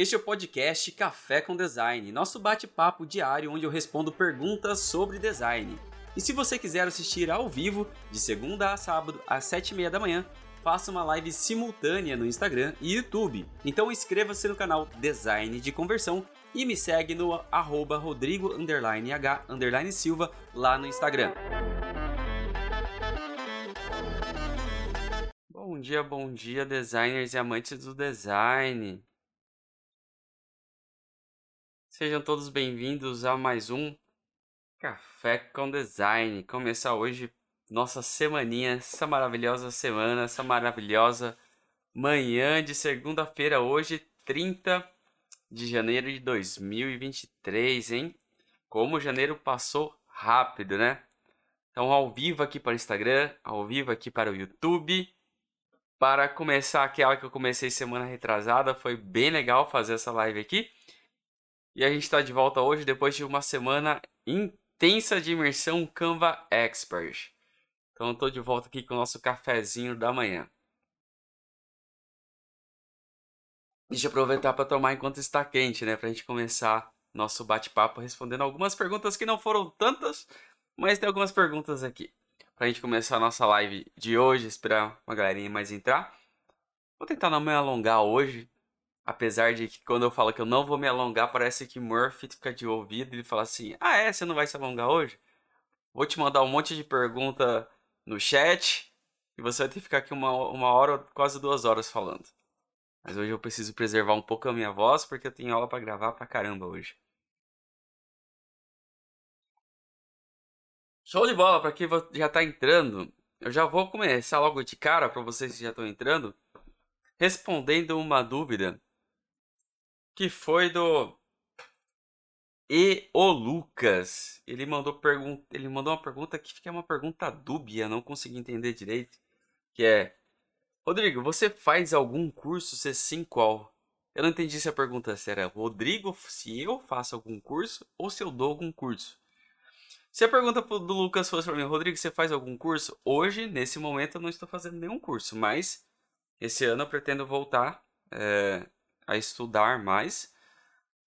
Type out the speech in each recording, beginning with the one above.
Este é o podcast Café com Design, nosso bate-papo diário onde eu respondo perguntas sobre design. E se você quiser assistir ao vivo, de segunda a sábado, às sete e meia da manhã, faça uma live simultânea no Instagram e YouTube. Então inscreva-se no canal Design de Conversão e me segue no arroba rodrigo h silva lá no Instagram. Bom dia, bom dia, designers e amantes do design. Sejam todos bem-vindos a mais um Café com Design. Começar hoje nossa semaninha, essa maravilhosa semana, essa maravilhosa manhã de segunda-feira, hoje, 30 de janeiro de 2023, hein? Como janeiro passou rápido, né? Então, ao vivo aqui para o Instagram, ao vivo aqui para o YouTube. Para começar aquela que eu comecei semana retrasada, foi bem legal fazer essa live aqui. E a gente está de volta hoje depois de uma semana intensa de imersão Canva Expert. Então estou de volta aqui com o nosso cafezinho da manhã. Deixa eu aproveitar para tomar enquanto está quente, né? Para a gente começar nosso bate-papo respondendo algumas perguntas que não foram tantas, mas tem algumas perguntas aqui. Para a gente começar a nossa live de hoje, esperar uma galerinha mais entrar. Vou tentar não me alongar hoje, Apesar de que quando eu falo que eu não vou me alongar, parece que Murphy fica de ouvido e fala assim: Ah, é? Você não vai se alongar hoje? Vou te mandar um monte de pergunta no chat e você vai ter que ficar aqui uma, uma hora, quase duas horas falando. Mas hoje eu preciso preservar um pouco a minha voz porque eu tenho aula para gravar pra caramba hoje. Show de bola para quem já tá entrando. Eu já vou começar logo de cara para vocês que já estão entrando, respondendo uma dúvida que foi do e o Lucas. Ele mandou pergunta, ele mandou uma pergunta que fica uma pergunta dúbia, não consegui entender direito, que é: Rodrigo, você faz algum curso? Se sim, qual? Eu não entendi se a pergunta se era Rodrigo, se eu faço algum curso ou se eu dou algum curso. Se a pergunta do Lucas fosse para mim, Rodrigo, você faz algum curso? Hoje, nesse momento, eu não estou fazendo nenhum curso, mas esse ano eu pretendo voltar é, a estudar mais.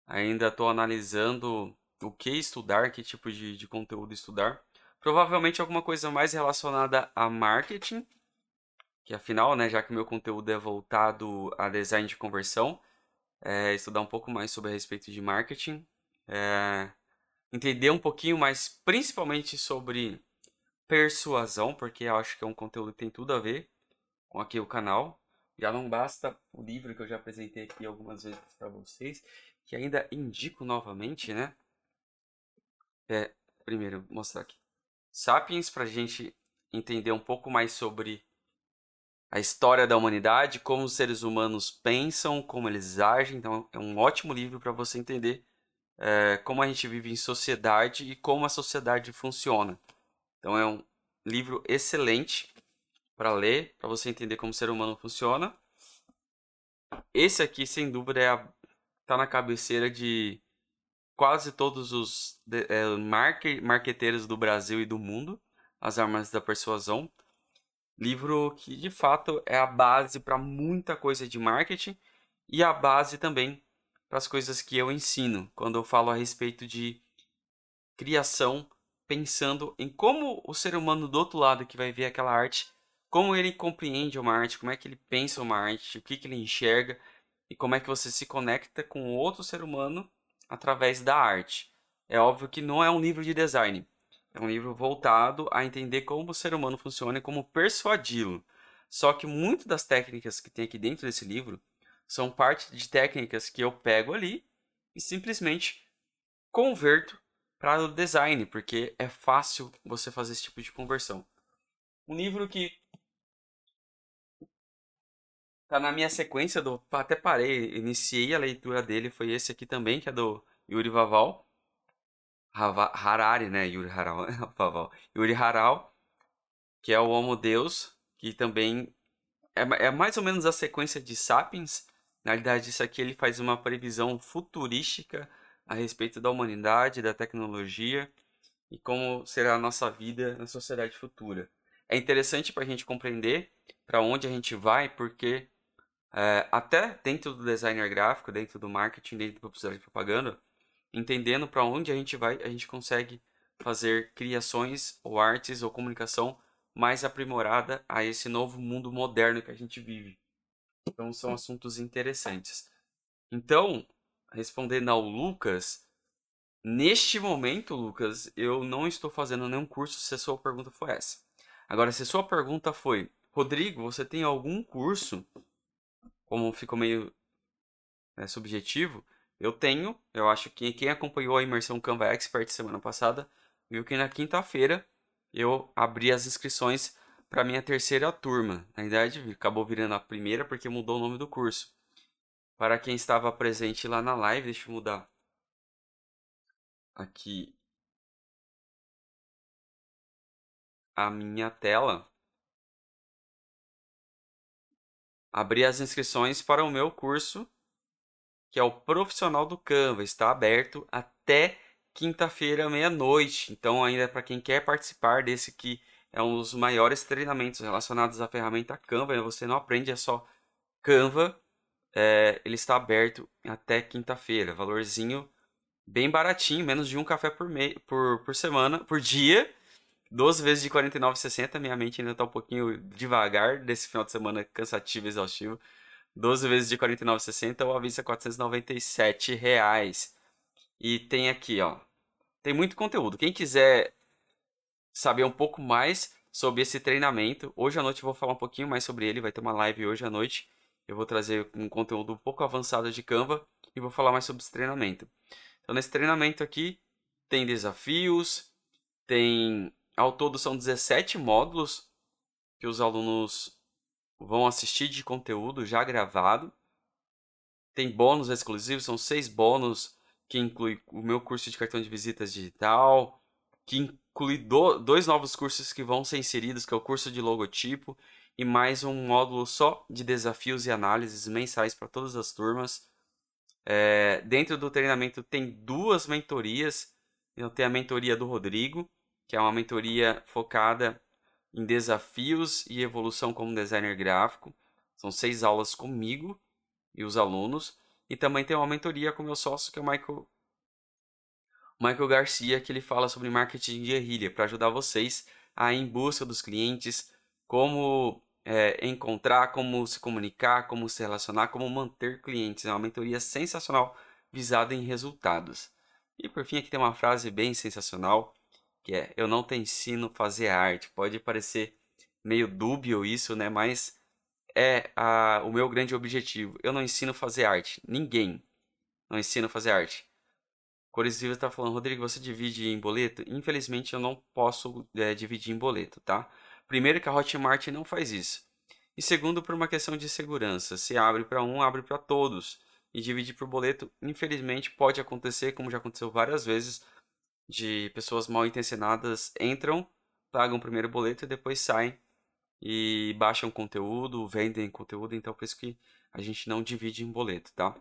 Ainda estou analisando o que estudar, que tipo de, de conteúdo estudar. Provavelmente alguma coisa mais relacionada a marketing, que afinal, né, já que meu conteúdo é voltado a design de conversão, é, estudar um pouco mais sobre a respeito de marketing, é, entender um pouquinho mais, principalmente sobre persuasão, porque eu acho que é um conteúdo que tem tudo a ver com aqui o canal. Já não basta o livro que eu já apresentei aqui algumas vezes para vocês, que ainda indico novamente, né? É, primeiro, mostrar aqui. Sapiens, para a gente entender um pouco mais sobre a história da humanidade, como os seres humanos pensam, como eles agem. Então, é um ótimo livro para você entender é, como a gente vive em sociedade e como a sociedade funciona. Então, é um livro excelente para ler, para você entender como o ser humano funciona. Esse aqui, sem dúvida, é a, tá na cabeceira de quase todos os é, marque, marqueteiros do Brasil e do mundo, As Armas da Persuasão. Livro que, de fato, é a base para muita coisa de marketing e a base também para as coisas que eu ensino, quando eu falo a respeito de criação, pensando em como o ser humano do outro lado que vai ver aquela arte como ele compreende uma arte, como é que ele pensa uma arte, o que, que ele enxerga e como é que você se conecta com outro ser humano através da arte. É óbvio que não é um livro de design, é um livro voltado a entender como o ser humano funciona e como persuadi-lo. Só que muitas das técnicas que tem aqui dentro desse livro são parte de técnicas que eu pego ali e simplesmente converto para o design, porque é fácil você fazer esse tipo de conversão. Um livro que tá na minha sequência do. Até parei, iniciei a leitura dele, foi esse aqui também, que é do Yuri Vaval. Harari, né? Yuri Haral. Yuri Haral, que é o Homo Deus, que também é, é mais ou menos a sequência de Sapiens. Na realidade, isso aqui ele faz uma previsão futurística a respeito da humanidade, da tecnologia e como será a nossa vida na sociedade futura. É interessante para a gente compreender para onde a gente vai, porque é, até dentro do designer gráfico, dentro do marketing, dentro do publicidade de propaganda, entendendo para onde a gente vai, a gente consegue fazer criações ou artes ou comunicação mais aprimorada a esse novo mundo moderno que a gente vive. Então são assuntos interessantes. Então, respondendo ao Lucas, neste momento, Lucas, eu não estou fazendo nenhum curso se a sua pergunta foi essa. Agora, se a sua pergunta foi, Rodrigo, você tem algum curso? Como ficou meio né, subjetivo, eu tenho. Eu acho que quem acompanhou a imersão Canva Expert semana passada viu que na quinta-feira eu abri as inscrições para minha terceira turma. Na verdade, acabou virando a primeira porque mudou o nome do curso. Para quem estava presente lá na live, deixa eu mudar aqui a minha tela. Abri as inscrições para o meu curso, que é o Profissional do Canva. Está aberto até quinta-feira, meia-noite. Então, ainda para quem quer participar desse que é um dos maiores treinamentos relacionados à ferramenta Canva, né? você não aprende é só Canva, é, ele está aberto até quinta-feira. Valorzinho bem baratinho, menos de um café por, por, por semana, por dia. 12 vezes de R$ 49,60. Minha mente ainda está um pouquinho devagar desse final de semana cansativo e exaustivo. 12 vezes de R$ 49,60 ou 497 reais. E tem aqui, ó. Tem muito conteúdo. Quem quiser saber um pouco mais sobre esse treinamento, hoje à noite eu vou falar um pouquinho mais sobre ele. Vai ter uma live hoje à noite. Eu vou trazer um conteúdo um pouco avançado de Canva e vou falar mais sobre esse treinamento. Então, nesse treinamento aqui, tem desafios, tem. Ao todo são 17 módulos que os alunos vão assistir de conteúdo já gravado. Tem bônus exclusivos, são seis bônus que inclui o meu curso de cartão de visitas digital, que inclui do, dois novos cursos que vão ser inseridos, que é o curso de logotipo e mais um módulo só de desafios e análises mensais para todas as turmas. É, dentro do treinamento tem duas mentorias. Então tem a mentoria do Rodrigo, que é uma mentoria focada em desafios e evolução como designer gráfico. São seis aulas comigo e os alunos. E também tem uma mentoria com meu sócio, que é o Michael, Michael Garcia, que ele fala sobre marketing de guerrilha, para ajudar vocês a ir em busca dos clientes, como é, encontrar, como se comunicar, como se relacionar, como manter clientes. É uma mentoria sensacional visada em resultados. E por fim, aqui tem uma frase bem sensacional, que é: Eu não te ensino fazer arte. Pode parecer meio dúbio isso, né? Mas é a, o meu grande objetivo. Eu não ensino fazer arte. Ninguém não ensina fazer arte. Cores Vivas está falando, Rodrigo, você divide em boleto? Infelizmente eu não posso é, dividir em boleto, tá? Primeiro que a Hotmart não faz isso. E segundo por uma questão de segurança. Se abre para um, abre para todos. E dividir por boleto, infelizmente, pode acontecer, como já aconteceu várias vezes, de pessoas mal intencionadas entram, pagam o primeiro boleto e depois saem e baixam conteúdo, vendem conteúdo, então por isso que a gente não divide em boleto, tá?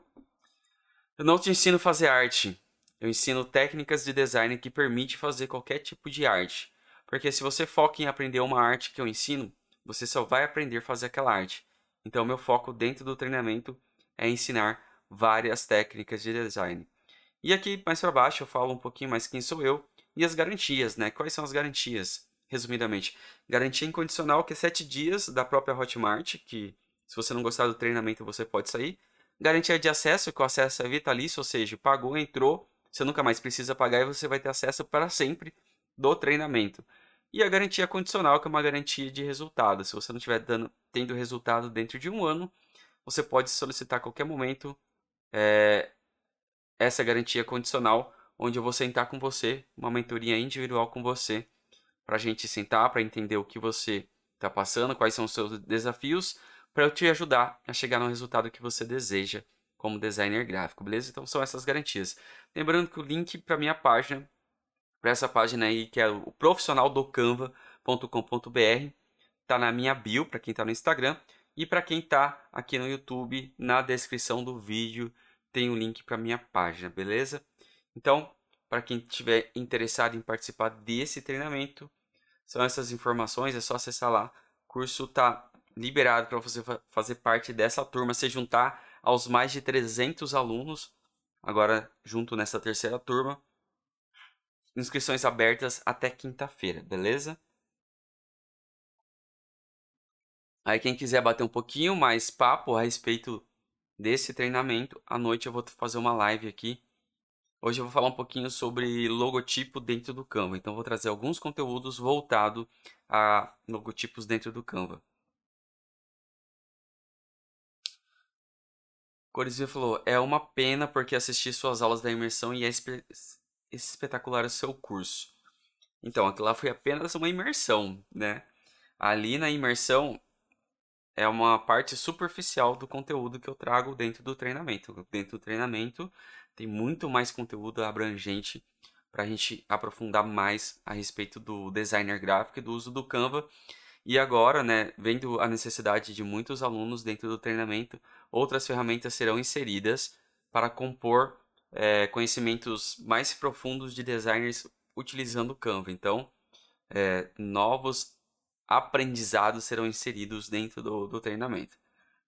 Eu não te ensino a fazer arte. Eu ensino técnicas de design que permite fazer qualquer tipo de arte. Porque se você foca em aprender uma arte que eu ensino, você só vai aprender a fazer aquela arte. Então meu foco dentro do treinamento é ensinar várias técnicas de design. E aqui mais para baixo eu falo um pouquinho mais quem sou eu e as garantias, né? Quais são as garantias? resumidamente. Garantia incondicional, que é 7 dias da própria Hotmart, que se você não gostar do treinamento você pode sair. Garantia de acesso, que o acesso é vitalício, ou seja, pagou, entrou, você nunca mais precisa pagar e você vai ter acesso para sempre do treinamento. E a garantia condicional, que é uma garantia de resultado. Se você não estiver dando, tendo resultado dentro de um ano, você pode solicitar a qualquer momento é, essa garantia condicional, onde eu vou sentar com você, uma mentoria individual com você, para a gente sentar, para entender o que você está passando, quais são os seus desafios, para eu te ajudar a chegar no resultado que você deseja como designer gráfico, beleza? Então são essas garantias. Lembrando que o link para minha página, para essa página aí que é o profissionaldocanva.com.br, tá na minha bio para quem está no Instagram e para quem está aqui no YouTube, na descrição do vídeo tem o um link para minha página, beleza? Então, para quem estiver interessado em participar desse treinamento, são essas informações, é só acessar lá. O curso está liberado para você fa fazer parte dessa turma, se juntar aos mais de 300 alunos, agora junto nessa terceira turma. Inscrições abertas até quinta-feira, beleza? Aí quem quiser bater um pouquinho mais papo a respeito desse treinamento, à noite eu vou fazer uma live aqui. Hoje eu vou falar um pouquinho sobre logotipo dentro do Canva. Então vou trazer alguns conteúdos voltados a logotipos dentro do Canva. Corizia falou: É uma pena porque assisti suas aulas da imersão e é espe espetacular o seu curso. Então, aquilo lá foi apenas uma imersão, né? Ali na imersão é uma parte superficial do conteúdo que eu trago dentro do treinamento. Dentro do treinamento tem muito mais conteúdo abrangente para a gente aprofundar mais a respeito do designer gráfico e do uso do Canva. E agora, né, vendo a necessidade de muitos alunos dentro do treinamento, outras ferramentas serão inseridas para compor é, conhecimentos mais profundos de designers utilizando o Canva. Então, é, novos aprendizados serão inseridos dentro do, do treinamento.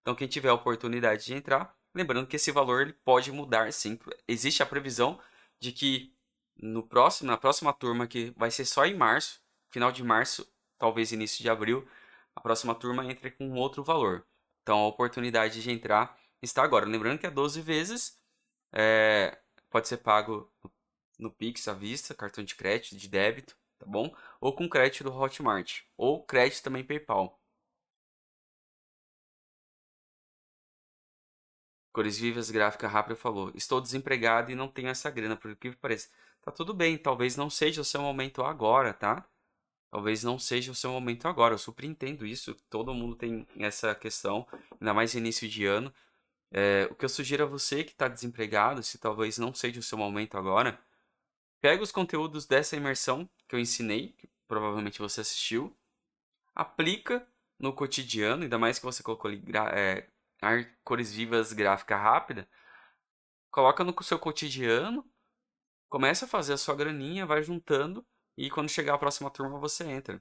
Então, quem tiver a oportunidade de entrar, lembrando que esse valor ele pode mudar sim. Existe a previsão de que no próximo, na próxima turma, que vai ser só em março, final de março, talvez início de abril, a próxima turma entre com outro valor. Então, a oportunidade de entrar está agora. Lembrando que é 12 vezes, é, pode ser pago no Pix à vista, cartão de crédito, de débito, tá bom? Ou com crédito do Hotmart, ou crédito também PayPal. Cores Vivas Gráfica Rápida falou: Estou desempregado e não tenho essa grana, por que parece. Tá tudo bem, talvez não seja o seu momento agora, tá? Talvez não seja o seu momento agora. Eu super entendo isso. Todo mundo tem essa questão, ainda mais início de ano. É, o que eu sugiro a você que está desempregado, se talvez não seja o seu momento agora, Pega os conteúdos dessa imersão que eu ensinei, que provavelmente você assistiu, aplica no cotidiano, ainda mais que você colocou ali é, cores vivas gráfica rápida, coloca no seu cotidiano, começa a fazer a sua graninha, vai juntando e quando chegar a próxima turma você entra.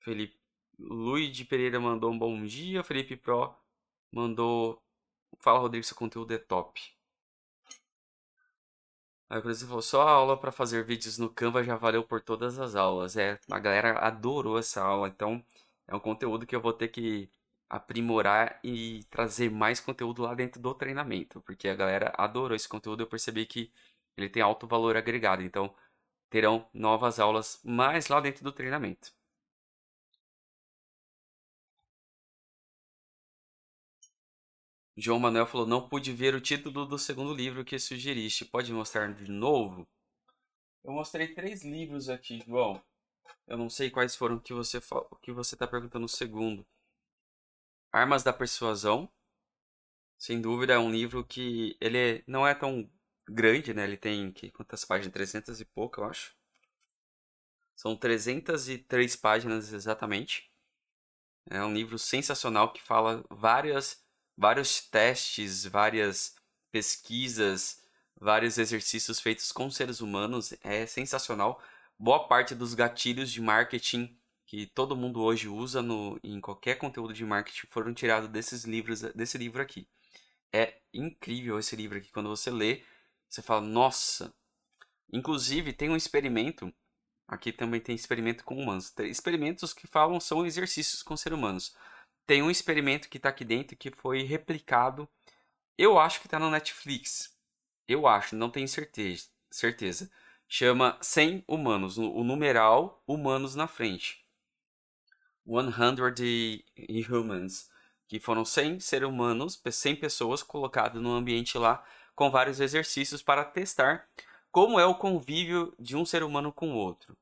Felipe Luiz de Pereira mandou um bom dia, Felipe Pro mandou Fala Rodrigo, seu conteúdo é top. Aí, por exemplo, só a aula para fazer vídeos no Canva já valeu por todas as aulas. É, a galera adorou essa aula, então é um conteúdo que eu vou ter que aprimorar e trazer mais conteúdo lá dentro do treinamento, porque a galera adorou esse conteúdo, eu percebi que ele tem alto valor agregado, então terão novas aulas mais lá dentro do treinamento. João Manuel falou: Não pude ver o título do segundo livro que sugeriste. Pode mostrar de novo? Eu mostrei três livros aqui, João. Eu não sei quais foram que você que você está perguntando no segundo. Armas da Persuasão. Sem dúvida é um livro que ele é, não é tão grande, né? Ele tem que, quantas páginas? 300 e pouco, eu acho. São 303 páginas exatamente. É um livro sensacional que fala várias vários testes, várias pesquisas, vários exercícios feitos com seres humanos. É sensacional. Boa parte dos gatilhos de marketing que todo mundo hoje usa no, em qualquer conteúdo de marketing foram tirados desses livros, desse livro aqui. É incrível esse livro aqui. Quando você lê, você fala, nossa. Inclusive, tem um experimento. Aqui também tem experimento com humanos. Experimentos que falam são exercícios com seres humanos. Tem um experimento que está aqui dentro que foi replicado. Eu acho que está no Netflix. Eu acho, não tenho certeza. certeza. Chama 100 humanos, o numeral humanos na frente. 100 humans, que foram 100 seres humanos, 100 pessoas colocadas no ambiente lá com vários exercícios para testar como é o convívio de um ser humano com o outro.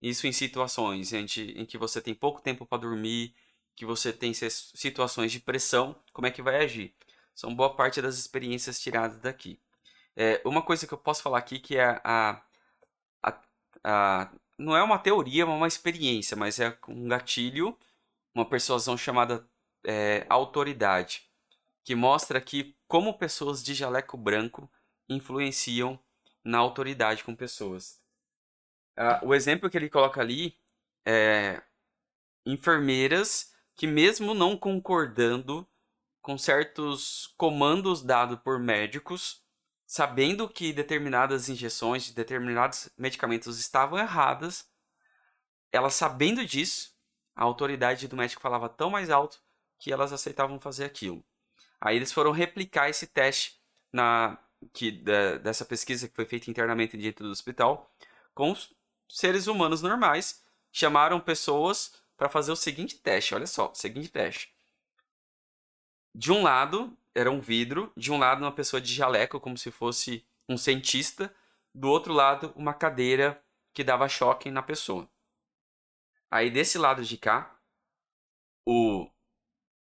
Isso em situações em que você tem pouco tempo para dormir, que você tem situações de pressão, como é que vai agir. São boa parte das experiências tiradas daqui. É, uma coisa que eu posso falar aqui que é a, a, a não é uma teoria, é uma experiência, mas é um gatilho, uma persuasão chamada é, autoridade, que mostra que como pessoas de jaleco branco influenciam na autoridade com pessoas. Uh, o exemplo que ele coloca ali é enfermeiras que, mesmo não concordando com certos comandos dados por médicos, sabendo que determinadas injeções, determinados medicamentos estavam erradas, elas sabendo disso, a autoridade do médico falava tão mais alto que elas aceitavam fazer aquilo. Aí eles foram replicar esse teste na que da, dessa pesquisa que foi feita internamente dentro do hospital com seres humanos normais, chamaram pessoas para fazer o seguinte teste, olha só, o seguinte teste. De um lado era um vidro, de um lado uma pessoa de jaleco como se fosse um cientista, do outro lado uma cadeira que dava choque na pessoa. Aí desse lado de cá, o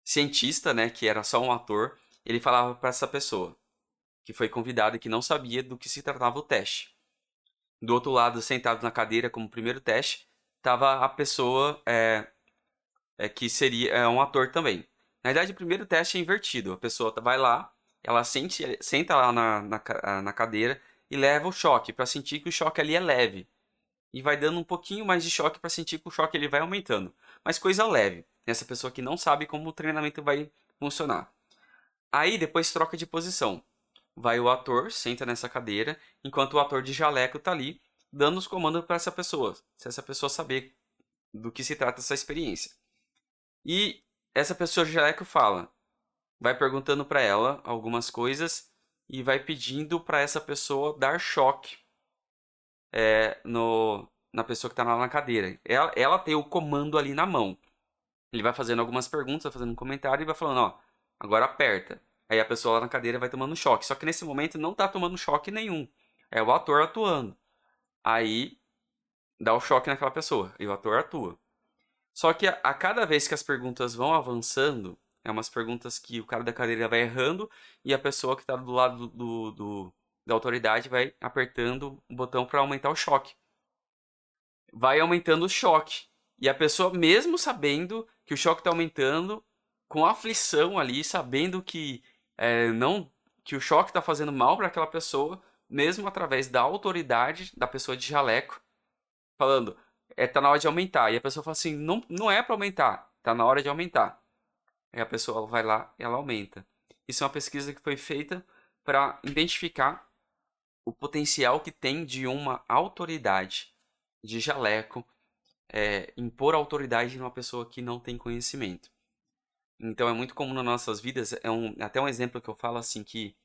cientista, né, que era só um ator, ele falava para essa pessoa que foi convidada e que não sabia do que se tratava o teste. Do outro lado, sentado na cadeira como primeiro teste, estava a pessoa é, é, que seria é, um ator também. Na verdade, o primeiro teste é invertido. A pessoa vai lá, ela sente, senta lá na, na, na cadeira e leva o choque para sentir que o choque ali é leve e vai dando um pouquinho mais de choque para sentir que o choque ele vai aumentando. Mas coisa leve, nessa pessoa que não sabe como o treinamento vai funcionar. Aí depois troca de posição. Vai o ator, senta nessa cadeira, enquanto o ator de jaleco está ali dando os comandos para essa pessoa, se essa pessoa saber do que se trata essa experiência. E essa pessoa jaleco fala, vai perguntando para ela algumas coisas e vai pedindo para essa pessoa dar choque é, no, na pessoa que está lá na cadeira. Ela, ela tem o comando ali na mão. Ele vai fazendo algumas perguntas, vai fazendo um comentário e vai falando, ó, agora aperta. Aí a pessoa lá na cadeira vai tomando choque. Só que nesse momento não está tomando choque nenhum. É o ator atuando. Aí dá o choque naquela pessoa e o ator atua. Só que a, a cada vez que as perguntas vão avançando, é umas perguntas que o cara da cadeira vai errando e a pessoa que está do lado do, do, da autoridade vai apertando o botão para aumentar o choque. Vai aumentando o choque. E a pessoa, mesmo sabendo que o choque está aumentando, com aflição ali, sabendo que é, não que o choque está fazendo mal para aquela pessoa, mesmo através da autoridade da pessoa de jaleco, falando, é, tá na hora de aumentar. E a pessoa fala assim, não, não é para aumentar, tá na hora de aumentar. Aí a pessoa vai lá ela aumenta. Isso é uma pesquisa que foi feita para identificar o potencial que tem de uma autoridade de jaleco é, impor autoridade numa pessoa que não tem conhecimento. Então é muito comum nas nossas vidas, é um, até um exemplo que eu falo assim que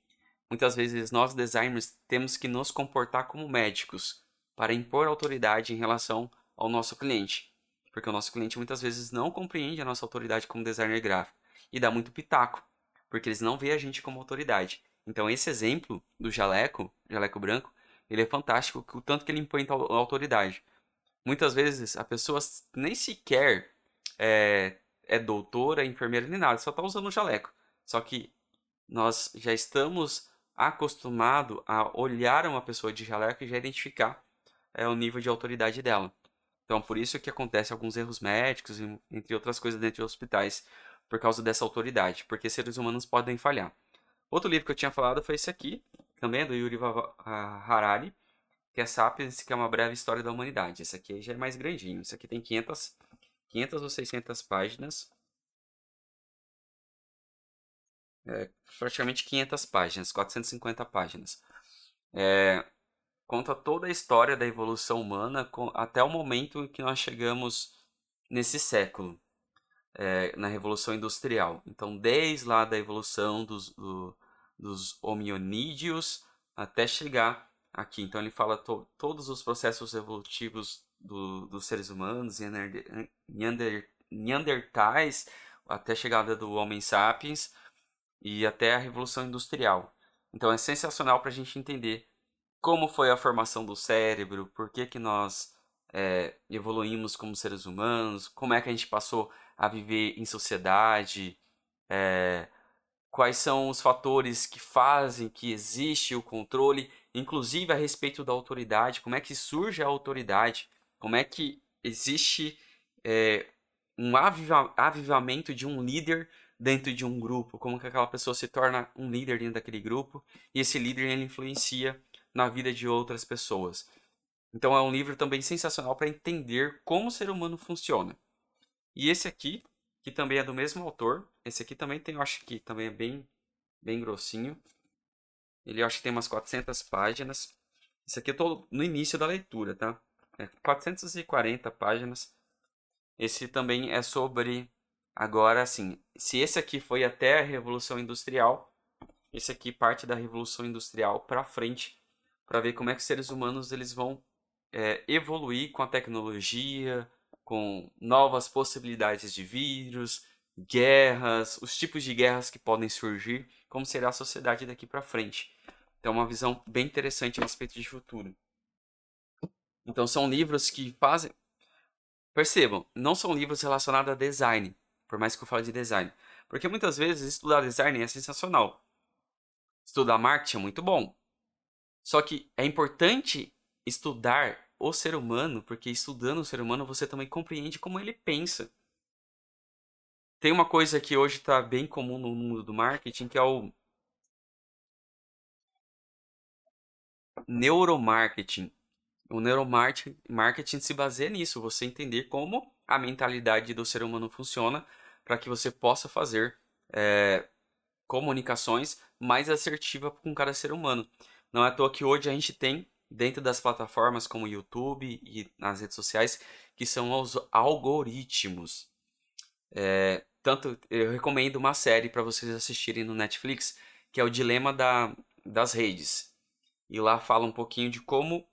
muitas vezes nós designers temos que nos comportar como médicos para impor autoridade em relação ao nosso cliente, porque o nosso cliente muitas vezes não compreende a nossa autoridade como designer gráfico e dá muito pitaco, porque eles não veem a gente como autoridade. Então esse exemplo do jaleco, jaleco branco, ele é fantástico, o tanto que ele impõe autoridade. Muitas vezes a pessoa nem sequer é, é doutora, enfermeira nem nada, só está usando o jaleco. Só que nós já estamos acostumados a olhar uma pessoa de jaleco e já identificar é, o nível de autoridade dela. Então, por isso que acontece alguns erros médicos, entre outras coisas, dentro de hospitais, por causa dessa autoridade, porque seres humanos podem falhar. Outro livro que eu tinha falado foi esse aqui, também é do Yuri Harari, que é Sapiens, que é uma breve história da humanidade. Esse aqui já é mais grandinho. Esse aqui tem 500, 500 ou 600 páginas. É, praticamente 500 páginas, 450 páginas. É, conta toda a história da evolução humana até o momento em que nós chegamos nesse século é, na Revolução Industrial. Então, desde lá da evolução dos, do, dos hominídeos até chegar aqui. Então, ele fala to, todos os processos evolutivos do, dos seres humanos, neander, neandertais, até a chegada do Homem sapiens e até a Revolução Industrial. Então, é sensacional para a gente entender como foi a formação do cérebro, por que, que nós é, evoluímos como seres humanos, como é que a gente passou a viver em sociedade, é, quais são os fatores que fazem que existe o controle, inclusive a respeito da autoridade, como é que surge a autoridade, como é que existe é, um aviva avivamento de um líder dentro de um grupo, como que aquela pessoa se torna um líder dentro daquele grupo e esse líder ele influencia na vida de outras pessoas. Então é um livro também sensacional para entender como o ser humano funciona. E esse aqui, que também é do mesmo autor. Esse aqui também tem, eu acho que também é bem, bem grossinho. Ele acho que tem umas 400 páginas. Esse aqui eu tô no início da leitura, tá? É 440 páginas. Esse também é sobre agora assim, se esse aqui foi até a revolução industrial, esse aqui parte da revolução industrial para frente, para ver como é que os seres humanos eles vão é, evoluir com a tecnologia, com novas possibilidades de vírus, guerras, os tipos de guerras que podem surgir, como será a sociedade daqui para frente. Então, uma visão bem interessante a respeito de futuro. Então, são livros que fazem. Percebam, não são livros relacionados a design, por mais que eu fale de design. Porque muitas vezes estudar design é sensacional. Estudar marketing é muito bom. Só que é importante estudar o ser humano, porque estudando o ser humano você também compreende como ele pensa. Tem uma coisa que hoje está bem comum no mundo do marketing, que é o neuromarketing. O neuromarketing se baseia nisso, você entender como a mentalidade do ser humano funciona para que você possa fazer é, comunicações mais assertivas com cada ser humano. Não é à toa que hoje a gente tem dentro das plataformas como YouTube e nas redes sociais, que são os algoritmos. É, tanto eu recomendo uma série para vocês assistirem no Netflix, que é o Dilema da, das Redes. E lá fala um pouquinho de como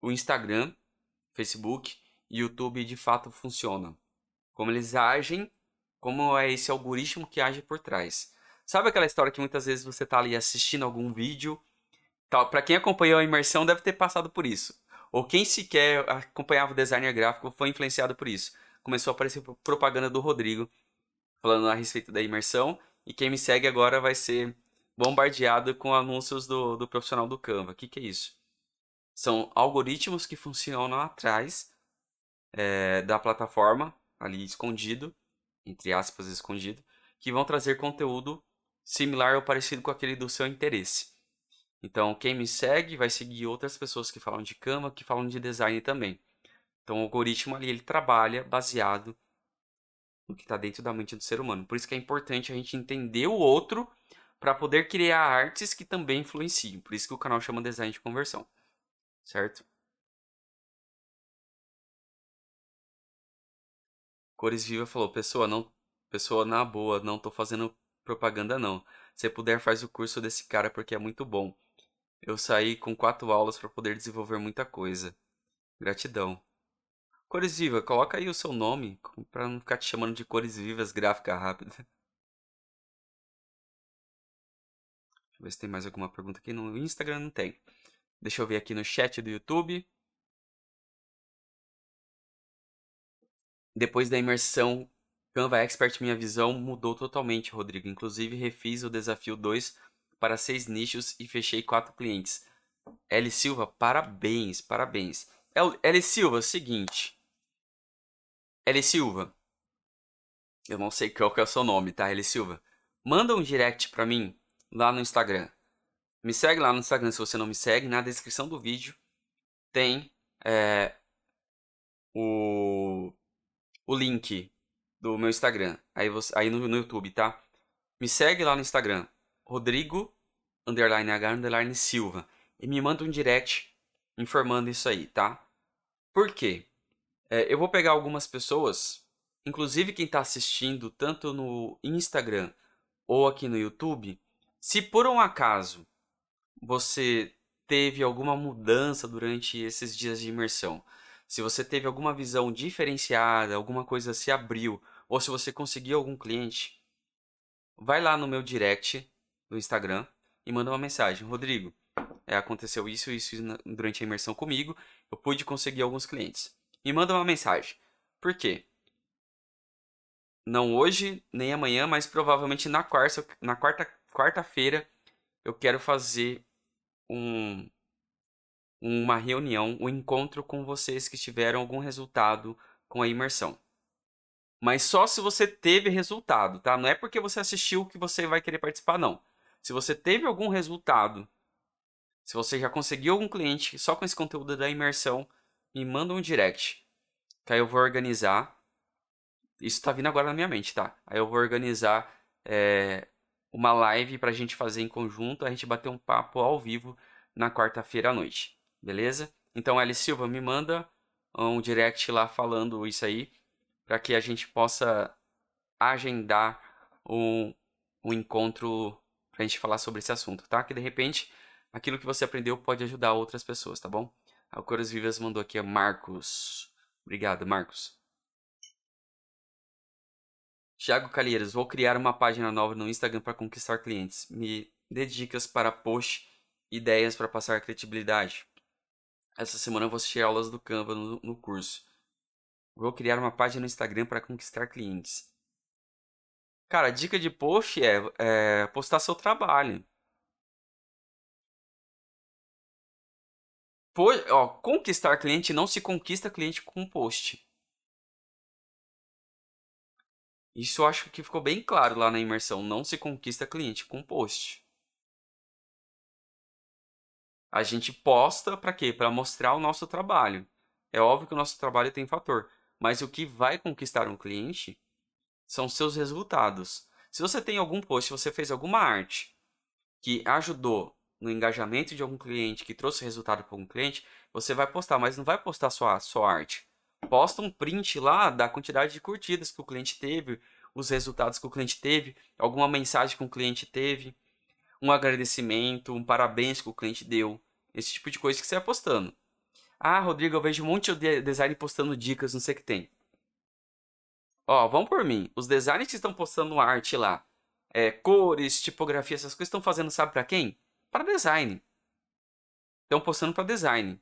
o Instagram, Facebook e YouTube de fato funcionam. Como eles agem, como é esse algoritmo que age por trás. Sabe aquela história que muitas vezes você está ali assistindo algum vídeo para quem acompanhou a imersão deve ter passado por isso. Ou quem sequer acompanhava o designer gráfico foi influenciado por isso. Começou a aparecer propaganda do Rodrigo falando a respeito da imersão. E quem me segue agora vai ser bombardeado com anúncios do, do profissional do Canva. O que, que é isso? São algoritmos que funcionam atrás é, da plataforma, ali escondido, entre aspas, escondido, que vão trazer conteúdo similar ou parecido com aquele do seu interesse. Então, quem me segue vai seguir outras pessoas que falam de cama, que falam de design também. Então, o algoritmo ali ele trabalha baseado no que está dentro da mente do ser humano. Por isso que é importante a gente entender o outro para poder criar artes que também influenciam. Por isso que o canal chama Design de Conversão. Certo? Cores Viva falou: "Pessoa, não, pessoa na boa, não tô fazendo propaganda não. Se puder faz o curso desse cara porque é muito bom. Eu saí com quatro aulas para poder desenvolver muita coisa. Gratidão. Cores Viva, coloca aí o seu nome para não ficar te chamando de Cores Vivas Gráfica Rápida. Deixa eu ver se tem mais alguma pergunta aqui no Instagram. Não tem. Deixa eu ver aqui no chat do YouTube. Depois da imersão Canva Expert, minha visão mudou totalmente, Rodrigo. Inclusive, refiz o desafio 2 para seis nichos e fechei quatro clientes. L Silva, parabéns, parabéns. L Silva, seguinte. L Silva, eu não sei qual que é o seu nome, tá? L Silva, manda um direct pra mim lá no Instagram. Me segue lá no Instagram se você não me segue. Na descrição do vídeo tem é, o, o link do meu Instagram. Aí, você, aí no, no YouTube, tá? Me segue lá no Instagram. Rodrigo underline H underline Silva e me manda um direct informando isso aí, tá? Por quê? É, eu vou pegar algumas pessoas, inclusive quem está assistindo tanto no Instagram ou aqui no YouTube, se por um acaso você teve alguma mudança durante esses dias de imersão, se você teve alguma visão diferenciada, alguma coisa se abriu, ou se você conseguiu algum cliente, vai lá no meu direct do Instagram e manda uma mensagem. Rodrigo, é, aconteceu isso e isso durante a imersão comigo, eu pude conseguir alguns clientes. Me manda uma mensagem. Por quê? Não hoje, nem amanhã, mas provavelmente na quarta, na quarta, quarta-feira eu quero fazer um, uma reunião, um encontro com vocês que tiveram algum resultado com a imersão. Mas só se você teve resultado, tá? Não é porque você assistiu que você vai querer participar, não. Se você teve algum resultado, se você já conseguiu algum cliente só com esse conteúdo da imersão, me manda um direct. Que aí eu vou organizar Isso tá vindo agora na minha mente, tá? Aí eu vou organizar é, uma live pra gente fazer em conjunto, a gente bater um papo ao vivo na quarta-feira à noite, beleza? Então, Alice Silva, me manda um direct lá falando isso aí, para que a gente possa agendar um, um encontro pra gente falar sobre esse assunto, tá? Que de repente aquilo que você aprendeu pode ajudar outras pessoas, tá bom? A Cores Vivas mandou aqui a Marcos. Obrigado, Marcos. Tiago Calheiros, vou criar uma página nova no Instagram para conquistar clientes. Me dê dicas para post, ideias para passar credibilidade. Essa semana eu vou assistir aulas do Canva no, no curso. Vou criar uma página no Instagram para conquistar clientes. Cara, a dica de post é, é postar seu trabalho. Ó, conquistar cliente não se conquista cliente com post. Isso eu acho que ficou bem claro lá na imersão. Não se conquista cliente com post. A gente posta para quê? Para mostrar o nosso trabalho. É óbvio que o nosso trabalho tem fator, mas o que vai conquistar um cliente são seus resultados. Se você tem algum post, se você fez alguma arte que ajudou no engajamento de algum cliente, que trouxe resultado para um cliente, você vai postar, mas não vai postar só a sua arte posta um print lá da quantidade de curtidas que o cliente teve, os resultados que o cliente teve, alguma mensagem que o cliente teve, um agradecimento, um parabéns que o cliente deu, esse tipo de coisa que você vai postando. Ah, Rodrigo, eu vejo um monte de design postando dicas, não sei o que tem. Ó, vão por mim. Os designers que estão postando arte lá, é, cores, tipografia, essas coisas, estão fazendo, sabe para quem? Para design. Estão postando para design.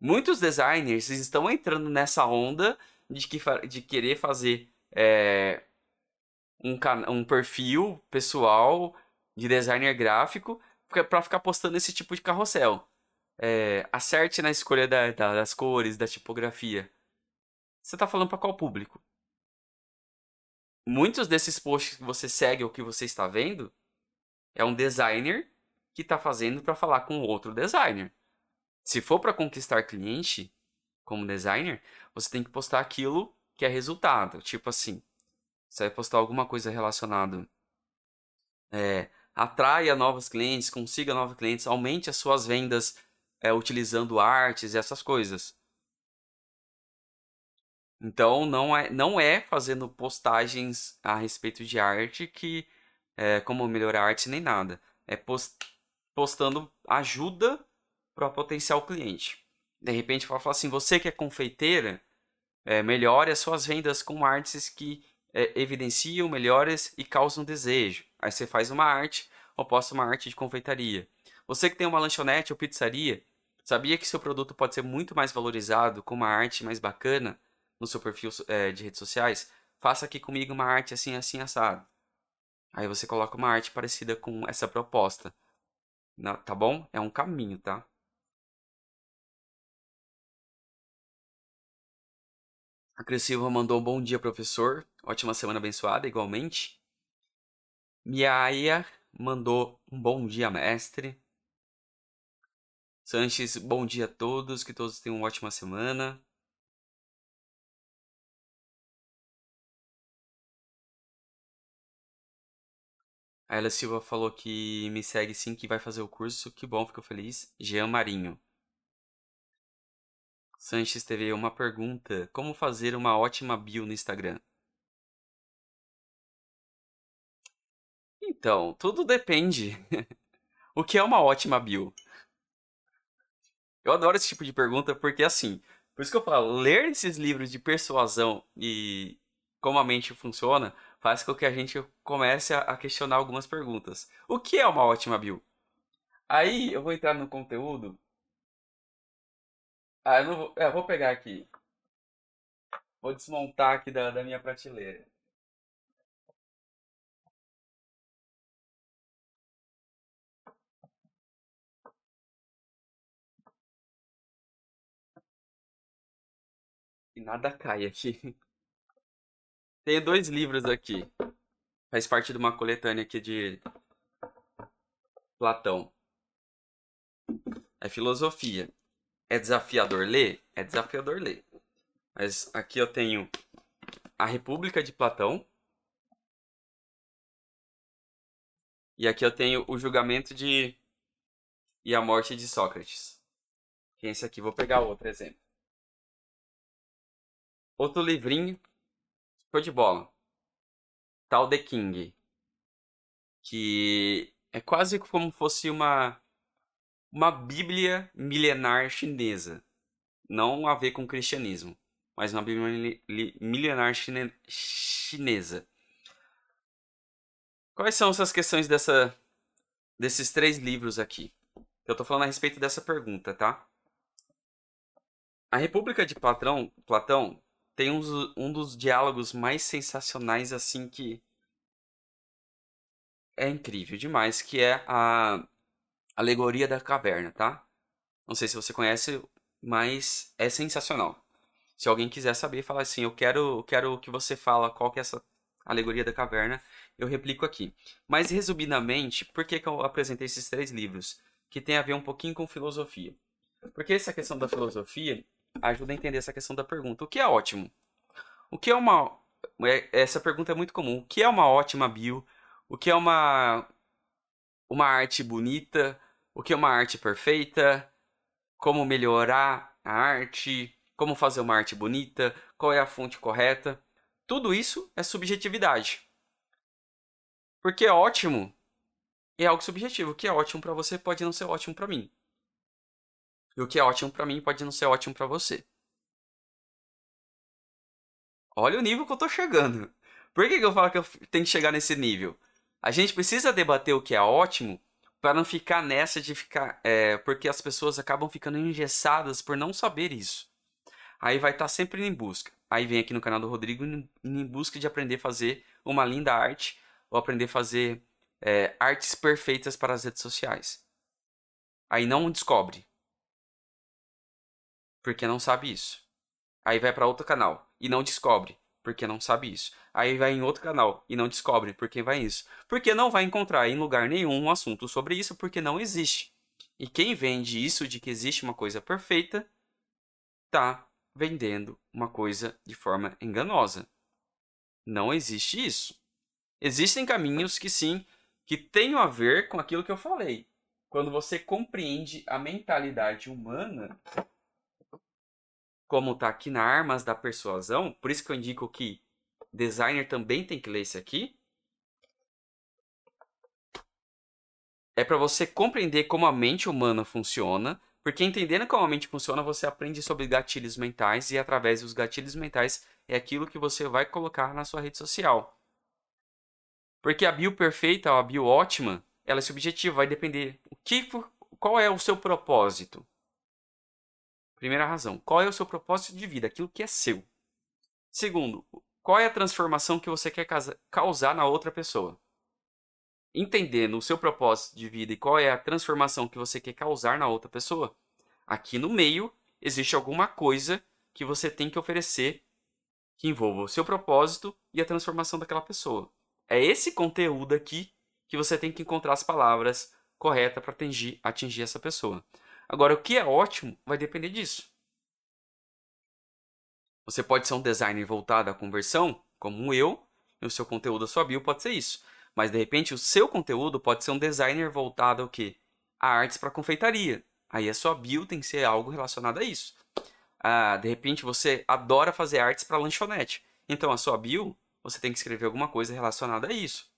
Muitos designers estão entrando nessa onda de, que, de querer fazer é, um, um perfil pessoal de designer gráfico para ficar postando esse tipo de carrossel. É, acerte na escolha da, da, das cores, da tipografia. Você está falando para qual público? Muitos desses posts que você segue ou que você está vendo é um designer que está fazendo para falar com outro designer. Se for para conquistar cliente como designer, você tem que postar aquilo que é resultado. Tipo assim, você vai postar alguma coisa relacionada. É, atraia novos clientes, consiga novos clientes, aumente as suas vendas é, utilizando artes e essas coisas. Então não é, não é fazendo postagens a respeito de arte que é, como melhorar arte nem nada. É post, postando ajuda para potencial cliente. De repente, fala assim: você que é confeiteira, é, melhore as suas vendas com artes que é, evidenciam melhores e causam desejo. Aí você faz uma arte ou posta uma arte de confeitaria. Você que tem uma lanchonete ou pizzaria, sabia que seu produto pode ser muito mais valorizado com uma arte mais bacana no seu perfil é, de redes sociais? Faça aqui comigo uma arte assim, assim, assado. Aí você coloca uma arte parecida com essa proposta. Tá bom? É um caminho, tá? A Cris mandou um bom dia, professor. Ótima semana abençoada, igualmente. Miaia mandou um bom dia, mestre. Sanches, bom dia a todos. Que todos tenham uma ótima semana. A Ela Silva falou que me segue sim, que vai fazer o curso. Que bom, fico feliz. Jean Marinho. Sanches teve uma pergunta: Como fazer uma ótima bio no Instagram? Então, tudo depende. o que é uma ótima bio? Eu adoro esse tipo de pergunta porque, assim, por isso que eu falo, ler esses livros de persuasão e como a mente funciona faz com que a gente comece a questionar algumas perguntas. O que é uma ótima bio? Aí eu vou entrar no conteúdo ah, eu não vou. É, eu vou pegar aqui. Vou desmontar aqui da, da minha prateleira. E nada cai aqui. Tenho dois livros aqui. Faz parte de uma coletânea aqui de Platão. É filosofia. É desafiador ler? É desafiador ler. Mas aqui eu tenho A República de Platão. E aqui eu tenho o julgamento de e a morte de Sócrates. Que é esse aqui, vou pegar outro exemplo. Outro livrinho, foi de bola. Tal The King. Que é quase como fosse uma uma bíblia milenar chinesa. Não a ver com o cristianismo, mas uma bíblia milenar chine chinesa. Quais são essas questões dessa, desses três livros aqui? Eu estou falando a respeito dessa pergunta, tá? A República de Platão, Platão tem um, um dos diálogos mais sensacionais, assim, que é incrível demais, que é a alegoria da caverna, tá? Não sei se você conhece, mas é sensacional. Se alguém quiser saber, fala assim, eu quero, quero que você fala qual que é essa alegoria da caverna, eu replico aqui. Mas, resumidamente, por que, que eu apresentei esses três livros? Que tem a ver um pouquinho com filosofia. Porque essa questão da filosofia ajuda a entender essa questão da pergunta. O que é ótimo? O que é uma... É, essa pergunta é muito comum. O que é uma ótima bio? O que é uma... Uma arte bonita? O que é uma arte perfeita? Como melhorar a arte? Como fazer uma arte bonita? Qual é a fonte correta? Tudo isso é subjetividade. Porque é ótimo é algo subjetivo. O que é ótimo para você pode não ser ótimo para mim. E o que é ótimo para mim pode não ser ótimo para você. Olha o nível que eu tô chegando. Por que, que eu falo que eu tenho que chegar nesse nível? A gente precisa debater o que é ótimo para não ficar nessa de ficar. É, porque as pessoas acabam ficando engessadas por não saber isso. Aí vai estar tá sempre em busca. Aí vem aqui no canal do Rodrigo em busca de aprender a fazer uma linda arte ou aprender a fazer é, artes perfeitas para as redes sociais. Aí não descobre. Porque não sabe isso. Aí vai para outro canal e não descobre, porque não sabe isso. Aí vai em outro canal e não descobre, porque vai isso. Porque não vai encontrar em lugar nenhum um assunto sobre isso, porque não existe. E quem vende isso de que existe uma coisa perfeita, tá vendendo uma coisa de forma enganosa. Não existe isso. Existem caminhos que sim, que tenham a ver com aquilo que eu falei. Quando você compreende a mentalidade humana, como está aqui na Armas da Persuasão, por isso que eu indico que designer também tem que ler isso aqui. É para você compreender como a mente humana funciona, porque entendendo como a mente funciona, você aprende sobre gatilhos mentais e através dos gatilhos mentais é aquilo que você vai colocar na sua rede social. Porque a bio perfeita, a bio ótima, ela é subjetiva, vai depender o que, qual é o seu propósito. Primeira razão, qual é o seu propósito de vida, aquilo que é seu. Segundo, qual é a transformação que você quer causar na outra pessoa. Entendendo o seu propósito de vida e qual é a transformação que você quer causar na outra pessoa, aqui no meio existe alguma coisa que você tem que oferecer que envolva o seu propósito e a transformação daquela pessoa. É esse conteúdo aqui que você tem que encontrar as palavras corretas para atingir, atingir essa pessoa. Agora, o que é ótimo vai depender disso. Você pode ser um designer voltado à conversão, como eu, e o seu conteúdo, a sua bio pode ser isso. Mas de repente o seu conteúdo pode ser um designer voltado ao quê? A artes para confeitaria. Aí a sua bio tem que ser algo relacionado a isso. Ah, de repente você adora fazer artes para lanchonete. Então a sua bio você tem que escrever alguma coisa relacionada a isso.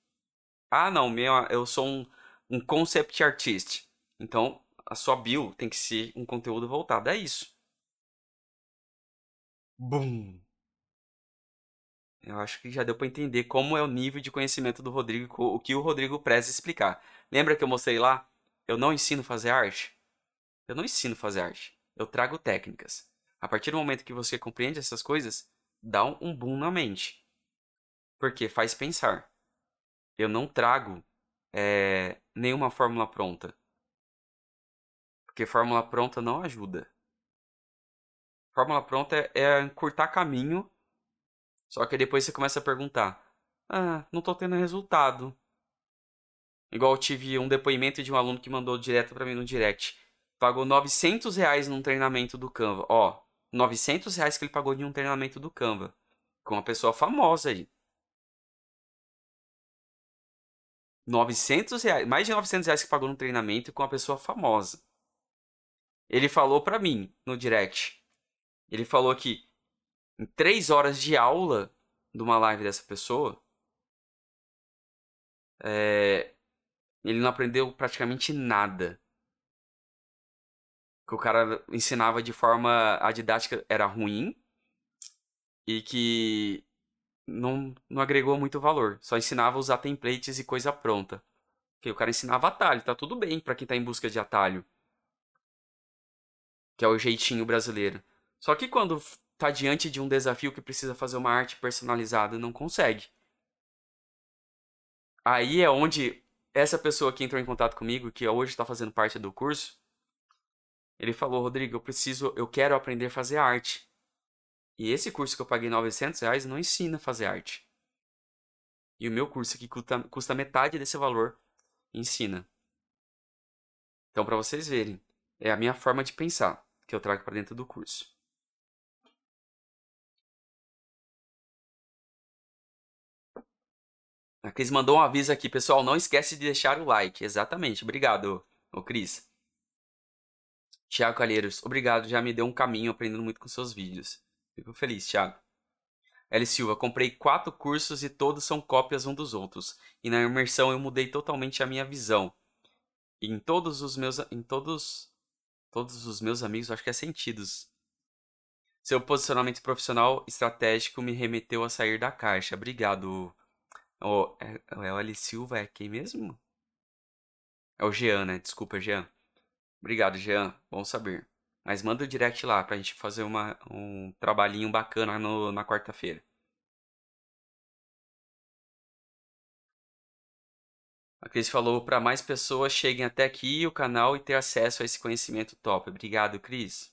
Ah, não, meu, eu sou um, um concept artist. Então, a sua bio tem que ser um conteúdo voltado a isso. Bum! Eu acho que já deu para entender como é o nível de conhecimento do Rodrigo, o que o Rodrigo preza explicar. Lembra que eu mostrei lá? Eu não ensino fazer arte. Eu não ensino fazer arte. Eu trago técnicas. A partir do momento que você compreende essas coisas, dá um boom na mente. Porque faz pensar. Eu não trago é, nenhuma fórmula pronta. Porque fórmula pronta não ajuda. Fórmula pronta é, é encurtar caminho. Só que depois você começa a perguntar: Ah, não tô tendo resultado. Igual eu tive um depoimento de um aluno que mandou direto para mim no direct. Pagou 900 reais num treinamento do Canva. Ó, 900 reais que ele pagou de um treinamento do Canva. Com uma pessoa famosa aí. 900 reais, mais de 900 reais que pagou no treinamento com uma pessoa famosa. Ele falou pra mim no direct. Ele falou que em 3 horas de aula de uma live dessa pessoa, é, ele não aprendeu praticamente nada. Que o cara ensinava de forma. A didática era ruim e que não, não agregou muito valor. Só ensinava a usar templates e coisa pronta. Que o cara ensinava atalho, tá tudo bem para quem tá em busca de atalho. Que é o jeitinho brasileiro. Só que quando tá diante de um desafio que precisa fazer uma arte personalizada, não consegue. Aí é onde essa pessoa que entrou em contato comigo, que hoje está fazendo parte do curso, ele falou, Rodrigo, eu preciso, eu quero aprender a fazer arte. E esse curso que eu paguei 900 reais não ensina a fazer arte. E o meu curso que custa, custa metade desse valor ensina. Então, para vocês verem, é a minha forma de pensar que eu trago para dentro do curso. A Cris mandou um aviso aqui, pessoal. Não esquece de deixar o like. Exatamente. Obrigado, ô Cris. Tiago Calheiros, obrigado. Já me deu um caminho aprendendo muito com seus vídeos. Fico feliz, Thiago. L. Silva, comprei quatro cursos e todos são cópias um dos outros. E na imersão eu mudei totalmente a minha visão. E em todos os meus em todos todos os meus amigos, acho que é sentidos. Seu posicionamento profissional estratégico me remeteu a sair da caixa. Obrigado. Oh, é, o L. Silva, é quem mesmo? É o Jean, né? Desculpa, Jean. Obrigado, Jean. Bom saber. Mas manda o direct lá pra gente fazer uma, um trabalhinho bacana no, na quarta-feira. A Cris falou para mais pessoas cheguem até aqui o canal e ter acesso a esse conhecimento top. Obrigado, Cris.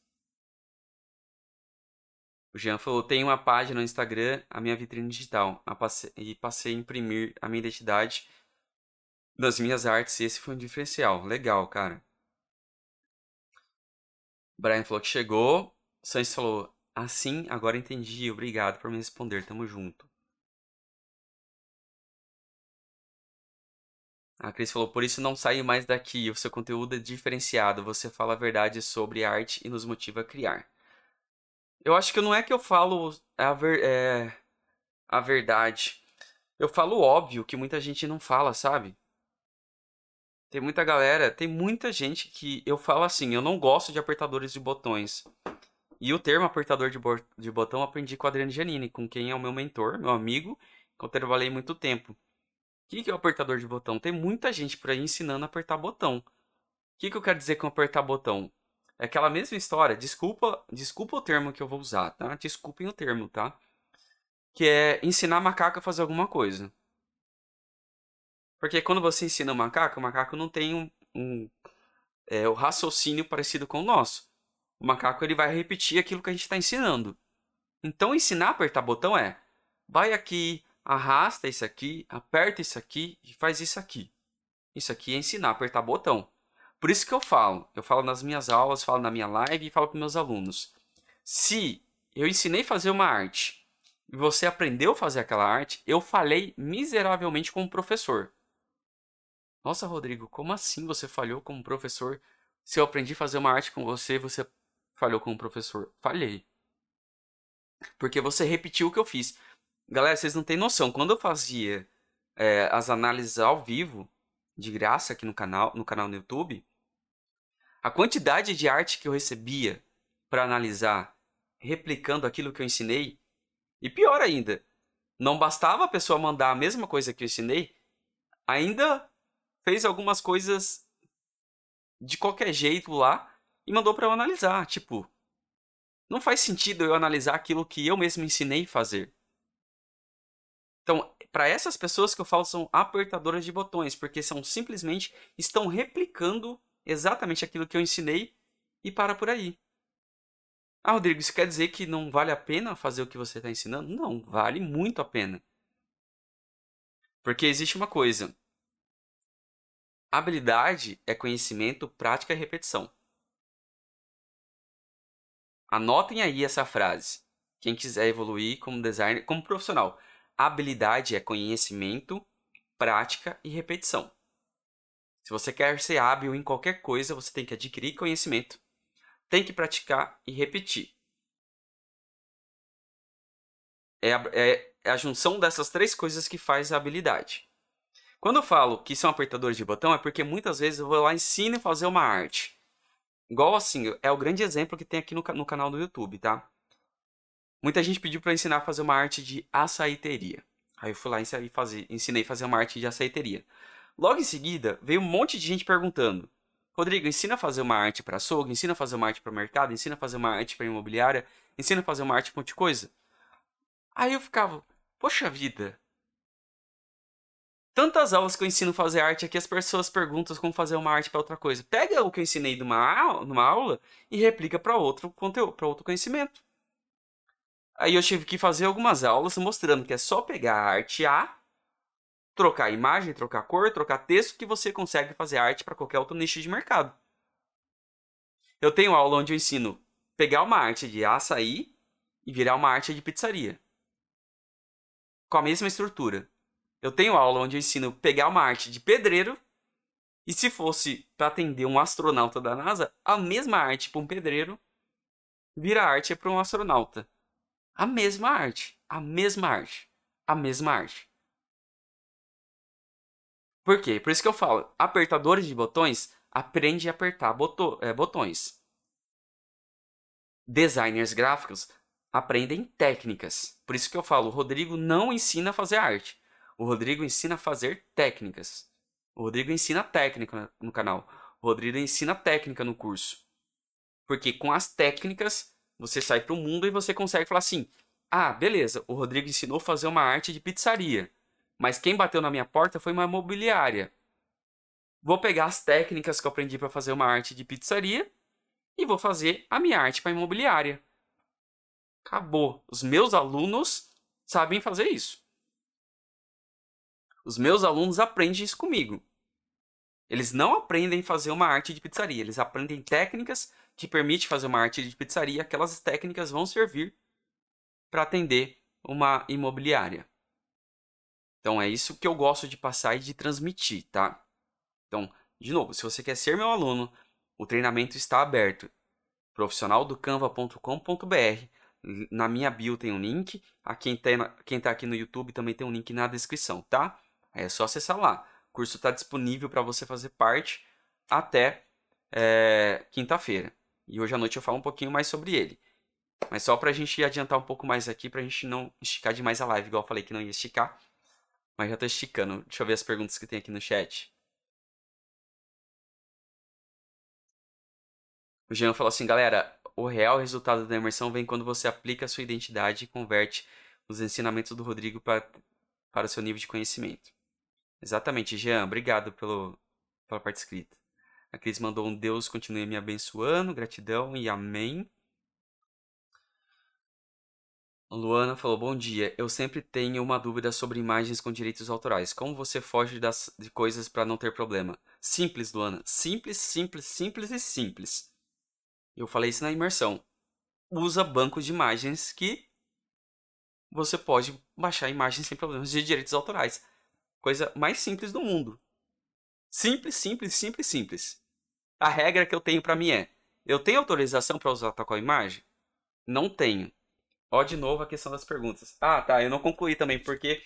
O Jean falou: tem uma página no Instagram, a minha vitrine digital, e passei a imprimir a minha identidade das minhas artes. E esse foi um diferencial. Legal, cara. Brian falou que chegou. Sanches falou, assim, agora entendi. Obrigado por me responder. Tamo junto. A Cris falou, por isso não saio mais daqui. O seu conteúdo é diferenciado. Você fala a verdade sobre arte e nos motiva a criar. Eu acho que não é que eu falo a, ver, é, a verdade. Eu falo óbvio que muita gente não fala, sabe? Tem muita galera, tem muita gente que eu falo assim, eu não gosto de apertadores de botões. E o termo apertador de, bo de botão aprendi com o Adriano Giannini, com quem é o meu mentor, meu amigo, que eu trabalhei muito tempo. O que, que é o apertador de botão? Tem muita gente por aí ensinando a apertar botão. O que, que eu quero dizer com apertar botão? É aquela mesma história, desculpa, desculpa o termo que eu vou usar, tá? Desculpem o termo, tá? Que é ensinar macaco a fazer alguma coisa. Porque quando você ensina o macaco, o macaco não tem um, um é, o raciocínio parecido com o nosso. O macaco ele vai repetir aquilo que a gente está ensinando. Então, ensinar a apertar botão é: vai aqui, arrasta isso aqui, aperta isso aqui e faz isso aqui. Isso aqui é ensinar a apertar botão. Por isso que eu falo. Eu falo nas minhas aulas, falo na minha live e falo para meus alunos. Se eu ensinei a fazer uma arte e você aprendeu a fazer aquela arte, eu falei miseravelmente como professor. Nossa, Rodrigo, como assim você falhou como professor? Se eu aprendi a fazer uma arte com você, você falhou como professor? Falhei. Porque você repetiu o que eu fiz. Galera, vocês não têm noção. Quando eu fazia é, as análises ao vivo, de graça aqui no canal, no canal no YouTube, a quantidade de arte que eu recebia para analisar, replicando aquilo que eu ensinei, e pior ainda, não bastava a pessoa mandar a mesma coisa que eu ensinei, ainda fez algumas coisas de qualquer jeito lá e mandou para eu analisar. Tipo, não faz sentido eu analisar aquilo que eu mesmo ensinei fazer. Então, para essas pessoas que eu falo são apertadoras de botões, porque são simplesmente estão replicando exatamente aquilo que eu ensinei e para por aí. Ah, Rodrigo, isso quer dizer que não vale a pena fazer o que você está ensinando? Não, vale muito a pena. Porque existe uma coisa: Habilidade é conhecimento, prática e repetição. Anotem aí essa frase. Quem quiser evoluir como designer, como profissional. Habilidade é conhecimento, prática e repetição. Se você quer ser hábil em qualquer coisa, você tem que adquirir conhecimento, tem que praticar e repetir. É a, é, é a junção dessas três coisas que faz a habilidade. Quando eu falo que são apertadores de botão, é porque muitas vezes eu vou lá e ensino a fazer uma arte. Igual assim, é o grande exemplo que tem aqui no, no canal do YouTube, tá? Muita gente pediu para ensinar a fazer uma arte de açaiteria. Aí eu fui lá e fazer, ensinei a fazer uma arte de açaiteria. Logo em seguida, veio um monte de gente perguntando: Rodrigo, ensina a fazer uma arte para açougue, ensina a fazer uma arte para mercado, ensina a fazer uma arte para imobiliária, ensina a fazer uma arte para um monte de coisa. Aí eu ficava, poxa vida. Tantas aulas que eu ensino a fazer arte aqui, as pessoas perguntam como fazer uma arte para outra coisa. Pega o que eu ensinei numa, numa aula e replica para outro conteúdo, para outro conhecimento. Aí eu tive que fazer algumas aulas mostrando que é só pegar a arte A, trocar imagem, trocar cor, trocar texto, que você consegue fazer arte para qualquer outro nicho de mercado. Eu tenho aula onde eu ensino pegar uma arte de açaí e virar uma arte de pizzaria. Com a mesma estrutura. Eu tenho aula onde eu ensino pegar uma arte de pedreiro e se fosse para atender um astronauta da NASA, a mesma arte para um pedreiro vira arte para um astronauta. A mesma arte. A mesma arte. A mesma arte. Por quê? Por isso que eu falo, apertadores de botões aprende a apertar boto é, botões. Designers gráficos aprendem técnicas. Por isso que eu falo, o Rodrigo não ensina a fazer arte. O Rodrigo ensina a fazer técnicas. O Rodrigo ensina técnica no canal. O Rodrigo ensina técnica no curso. Porque com as técnicas você sai para o mundo e você consegue falar assim: ah, beleza, o Rodrigo ensinou a fazer uma arte de pizzaria, mas quem bateu na minha porta foi uma imobiliária. Vou pegar as técnicas que eu aprendi para fazer uma arte de pizzaria e vou fazer a minha arte para imobiliária. Acabou. Os meus alunos sabem fazer isso. Os meus alunos aprendem isso comigo. Eles não aprendem a fazer uma arte de pizzaria, eles aprendem técnicas que permite fazer uma arte de pizzaria, aquelas técnicas vão servir para atender uma imobiliária. Então é isso que eu gosto de passar e de transmitir, tá? Então, de novo, se você quer ser meu aluno, o treinamento está aberto. profissionaldocanva.com.br. Na minha bio tem um link. A quem está quem tá aqui no YouTube também tem um link na descrição, tá? É só acessar lá. O curso está disponível para você fazer parte até é, quinta-feira. E hoje à noite eu falo um pouquinho mais sobre ele. Mas só pra gente adiantar um pouco mais aqui, pra gente não esticar demais a live, igual eu falei que não ia esticar. Mas já tô esticando. Deixa eu ver as perguntas que tem aqui no chat. O Jean falou assim, galera, o real resultado da imersão vem quando você aplica a sua identidade e converte os ensinamentos do Rodrigo para, para o seu nível de conhecimento. Exatamente, Jean, obrigado pelo, pela parte escrita. A Cris mandou um Deus continue me abençoando, gratidão e amém. Luana falou: Bom dia. Eu sempre tenho uma dúvida sobre imagens com direitos autorais. Como você foge das, de coisas para não ter problema? Simples, Luana. Simples, simples, simples e simples. Eu falei isso na imersão. Usa bancos de imagens que você pode baixar imagens sem problemas de direitos autorais. Coisa mais simples do mundo. Simples, simples, simples, simples. A regra que eu tenho para mim é: eu tenho autorização para usar tal imagem? Não tenho. Ó, de novo a questão das perguntas. Ah, tá, eu não concluí também, porque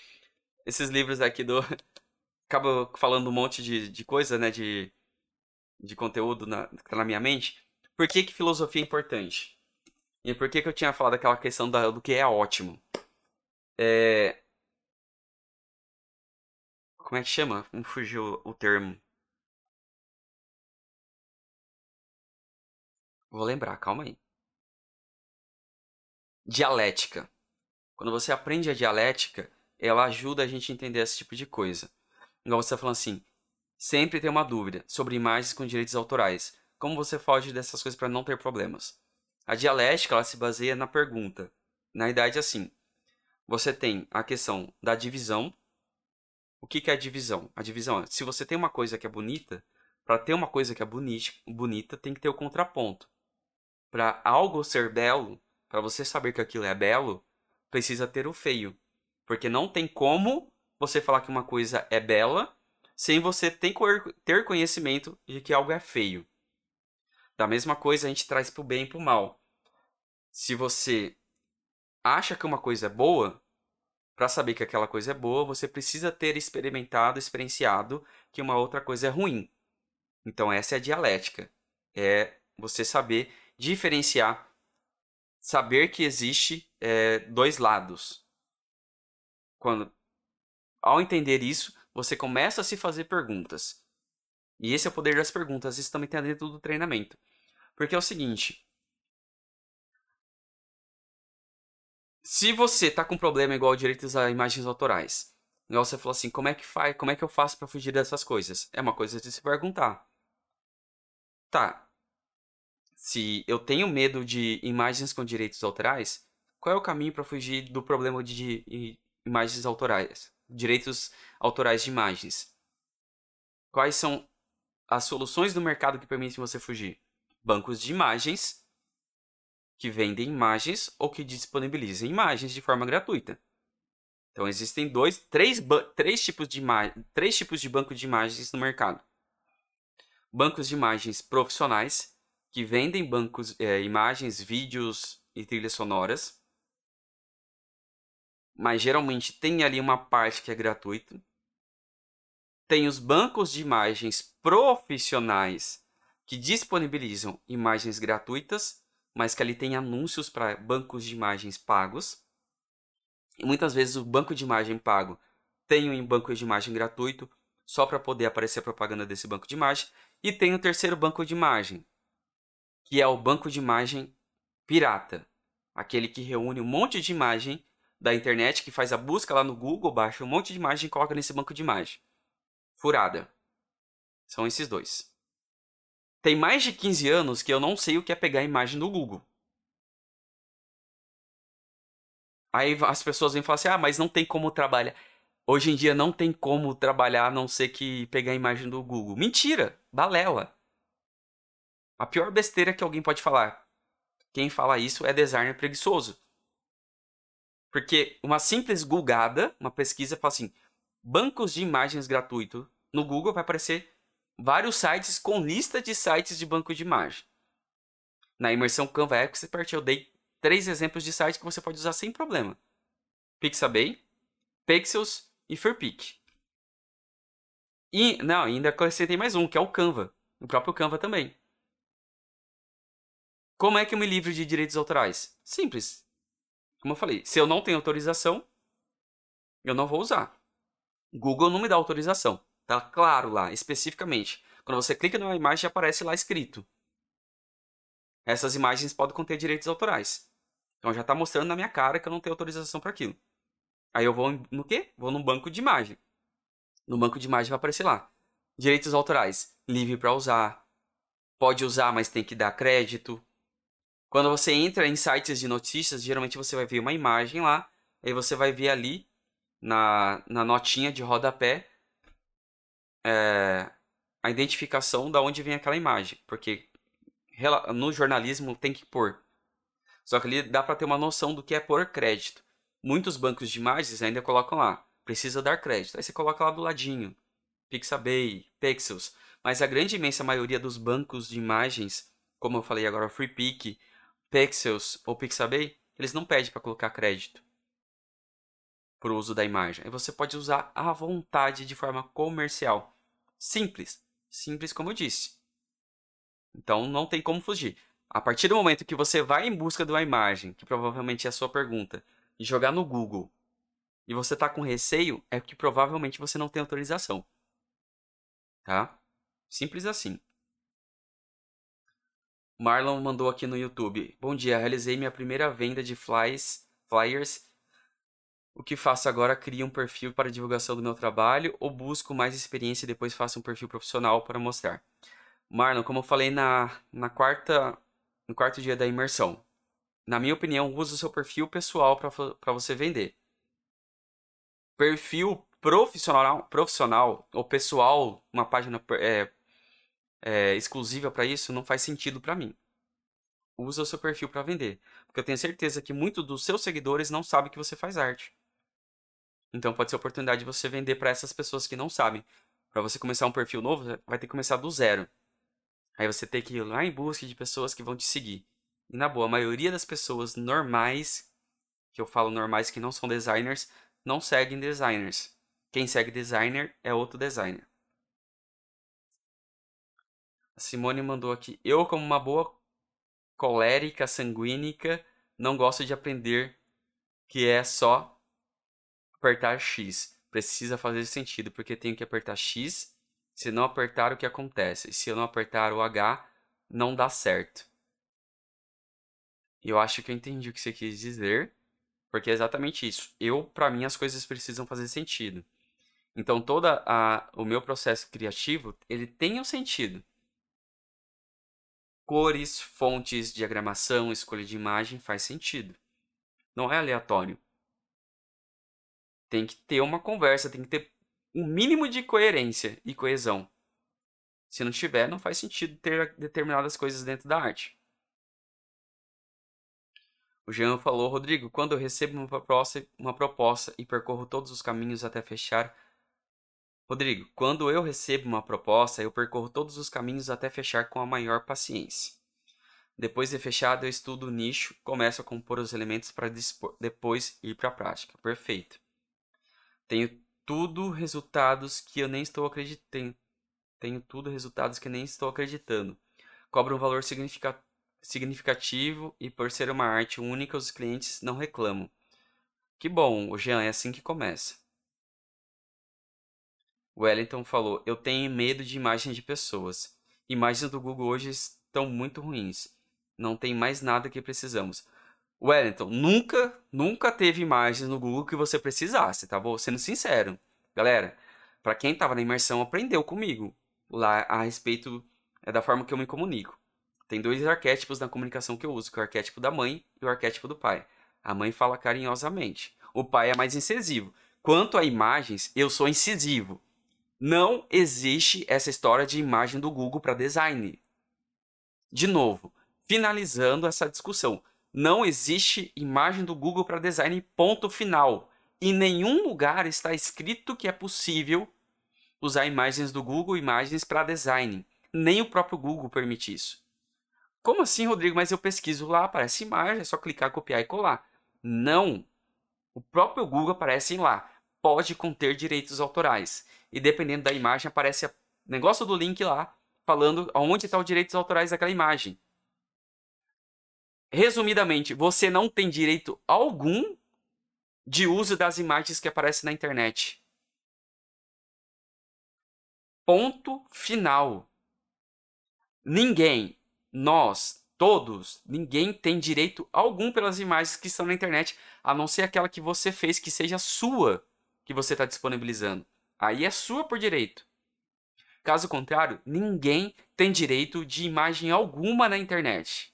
esses livros aqui do. Acabo falando um monte de, de coisa, né? De, de conteúdo na, que tá na minha mente. Por que, que filosofia é importante? E por que, que eu tinha falado aquela questão da, do que é ótimo? É. Como é que chama? Não fugiu o termo. Vou lembrar, calma aí. Dialética. Quando você aprende a dialética, ela ajuda a gente a entender esse tipo de coisa. Igual você tá falando assim, sempre tem uma dúvida sobre imagens com direitos autorais. Como você foge dessas coisas para não ter problemas? A dialética ela se baseia na pergunta. Na idade assim, você tem a questão da divisão. O que, que é a divisão? A divisão é, se você tem uma coisa que é bonita, para ter uma coisa que é bonita, bonita, tem que ter o contraponto. Para algo ser belo, para você saber que aquilo é belo, precisa ter o feio. Porque não tem como você falar que uma coisa é bela sem você ter conhecimento de que algo é feio. Da mesma coisa, a gente traz para o bem e para o mal. Se você acha que uma coisa é boa, para saber que aquela coisa é boa, você precisa ter experimentado, experienciado que uma outra coisa é ruim. Então essa é a dialética. É você saber diferenciar, saber que existe é, dois lados. Quando, ao entender isso, você começa a se fazer perguntas. E esse é o poder das perguntas. Isso também tem dentro do treinamento. Porque é o seguinte: se você tá com problema igual direitos a imagens autorais, igual você falou assim, como é que faz, como é que eu faço para fugir dessas coisas? É uma coisa de se perguntar. Tá. Se eu tenho medo de imagens com direitos autorais, qual é o caminho para fugir do problema de, imagens autorais, direitos autorais de imagens? Quais são as soluções do mercado que permitem você fugir? Bancos de imagens que vendem imagens ou que disponibilizam imagens de forma gratuita. Então existem dois, três, três, tipos de três tipos de banco de imagens no mercado. Bancos de imagens profissionais, que vendem bancos, é, imagens, vídeos e trilhas sonoras. Mas geralmente tem ali uma parte que é gratuita. Tem os bancos de imagens profissionais que disponibilizam imagens gratuitas mas que ali tem anúncios para bancos de imagens pagos. E muitas vezes o banco de imagem pago tem um banco de imagem gratuito, só para poder aparecer a propaganda desse banco de imagem. E tem o terceiro banco de imagem, que é o banco de imagem pirata. Aquele que reúne um monte de imagem da internet, que faz a busca lá no Google, baixa um monte de imagem e coloca nesse banco de imagem. Furada. São esses dois. Tem mais de 15 anos que eu não sei o que é pegar a imagem do Google. Aí as pessoas vêm falar assim: ah, mas não tem como trabalhar. Hoje em dia não tem como trabalhar a não ser que pegar a imagem do Google. Mentira! Balela! A pior besteira que alguém pode falar. Quem fala isso é designer preguiçoso. Porque uma simples googada, uma pesquisa, fala assim: bancos de imagens gratuito no Google vai aparecer vários sites com lista de sites de banco de imagem. Na imersão Canva Expert eu dei três exemplos de sites que você pode usar sem problema. Pixabay, Pixels e Furpic. E, não, ainda acrescentei mais um, que é o Canva. O próprio Canva também. Como é que eu me livro de direitos autorais? Simples. Como eu falei, se eu não tenho autorização, eu não vou usar. Google não me dá autorização. Tá claro lá, especificamente. Quando você clica numa imagem, aparece lá escrito. Essas imagens podem conter direitos autorais. Então já está mostrando na minha cara que eu não tenho autorização para aquilo. Aí eu vou no quê? Vou no banco de imagem. No banco de imagem vai aparecer lá. Direitos autorais. Livre para usar. Pode usar, mas tem que dar crédito. Quando você entra em sites de notícias, geralmente você vai ver uma imagem lá. Aí você vai ver ali na, na notinha de rodapé é, a identificação da onde vem aquela imagem, porque no jornalismo tem que pôr. Só que ali dá para ter uma noção do que é pôr crédito. Muitos bancos de imagens ainda colocam lá, precisa dar crédito. Aí você coloca lá do ladinho, Pixabay, Pixels. Mas a grande imensa maioria dos bancos de imagens, como eu falei agora, FreePic, Pixels ou Pixabay, eles não pedem para colocar crédito para o uso da imagem. Aí você pode usar à vontade de forma comercial. Simples. Simples como eu disse. Então não tem como fugir. A partir do momento que você vai em busca de uma imagem, que provavelmente é a sua pergunta, e jogar no Google, e você está com receio, é que provavelmente você não tem autorização. Tá? Simples assim. Marlon mandou aqui no YouTube. Bom dia, realizei minha primeira venda de flies, flyers o que faço agora? Crio um perfil para divulgação do meu trabalho ou busco mais experiência e depois faço um perfil profissional para mostrar? Marlon, como eu falei na, na quarta, no quarto dia da imersão, na minha opinião, use o seu perfil pessoal para você vender. Perfil profissional, profissional ou pessoal, uma página é, é, exclusiva para isso, não faz sentido para mim. usa o seu perfil para vender. Porque eu tenho certeza que muitos dos seus seguidores não sabem que você faz arte. Então pode ser a oportunidade de você vender para essas pessoas que não sabem. Para você começar um perfil novo, vai ter que começar do zero. Aí você tem que ir lá em busca de pessoas que vão te seguir. E na boa, a maioria das pessoas normais, que eu falo normais que não são designers, não seguem designers. Quem segue designer é outro designer. A Simone mandou aqui. Eu, como uma boa colérica sanguínica, não gosto de aprender que é só apertar X. Precisa fazer sentido, porque tenho que apertar X. Se não apertar, o que acontece? Se eu não apertar o H, não dá certo. E eu acho que eu entendi o que você quis dizer, porque é exatamente isso. Eu, para mim, as coisas precisam fazer sentido. Então, toda a, o meu processo criativo, ele tem um sentido. Cores, fontes, diagramação, escolha de imagem faz sentido. Não é aleatório. Tem que ter uma conversa, tem que ter um mínimo de coerência e coesão. Se não tiver, não faz sentido ter determinadas coisas dentro da arte. O Jean falou, Rodrigo, quando eu recebo uma proposta, uma proposta e percorro todos os caminhos até fechar. Rodrigo, quando eu recebo uma proposta, eu percorro todos os caminhos até fechar com a maior paciência. Depois de fechado, eu estudo o nicho, começo a compor os elementos para depois ir para a prática. Perfeito. Tenho tudo resultados que eu nem estou acreditando. Tenho tudo resultados que nem estou acreditando. Cobra um valor significativo e por ser uma arte única, os clientes não reclamam. Que bom, Jean, é assim que começa. Wellington falou: Eu tenho medo de imagens de pessoas. Imagens do Google hoje estão muito ruins. Não tem mais nada que precisamos. Wellington, nunca, nunca teve imagens no Google que você precisasse, tá bom? Sendo sincero. Galera, para quem estava na imersão, aprendeu comigo lá a respeito é, da forma que eu me comunico. Tem dois arquétipos na comunicação que eu uso, que é o arquétipo da mãe e o arquétipo do pai. A mãe fala carinhosamente. O pai é mais incisivo. Quanto a imagens, eu sou incisivo. Não existe essa história de imagem do Google para design. De novo, finalizando essa discussão. Não existe imagem do Google para design, ponto final. Em nenhum lugar está escrito que é possível usar imagens do Google, imagens para design. Nem o próprio Google permite isso. Como assim, Rodrigo? Mas eu pesquiso lá, aparece imagem, é só clicar, copiar e colar. Não. O próprio Google aparece lá. Pode conter direitos autorais. E dependendo da imagem, aparece o negócio do link lá, falando onde estão tá os direitos autorais daquela imagem. Resumidamente, você não tem direito algum de uso das imagens que aparecem na internet. Ponto final. Ninguém, nós, todos, ninguém tem direito algum pelas imagens que estão na internet, a não ser aquela que você fez que seja sua, que você está disponibilizando. Aí é sua por direito. Caso contrário, ninguém tem direito de imagem alguma na internet.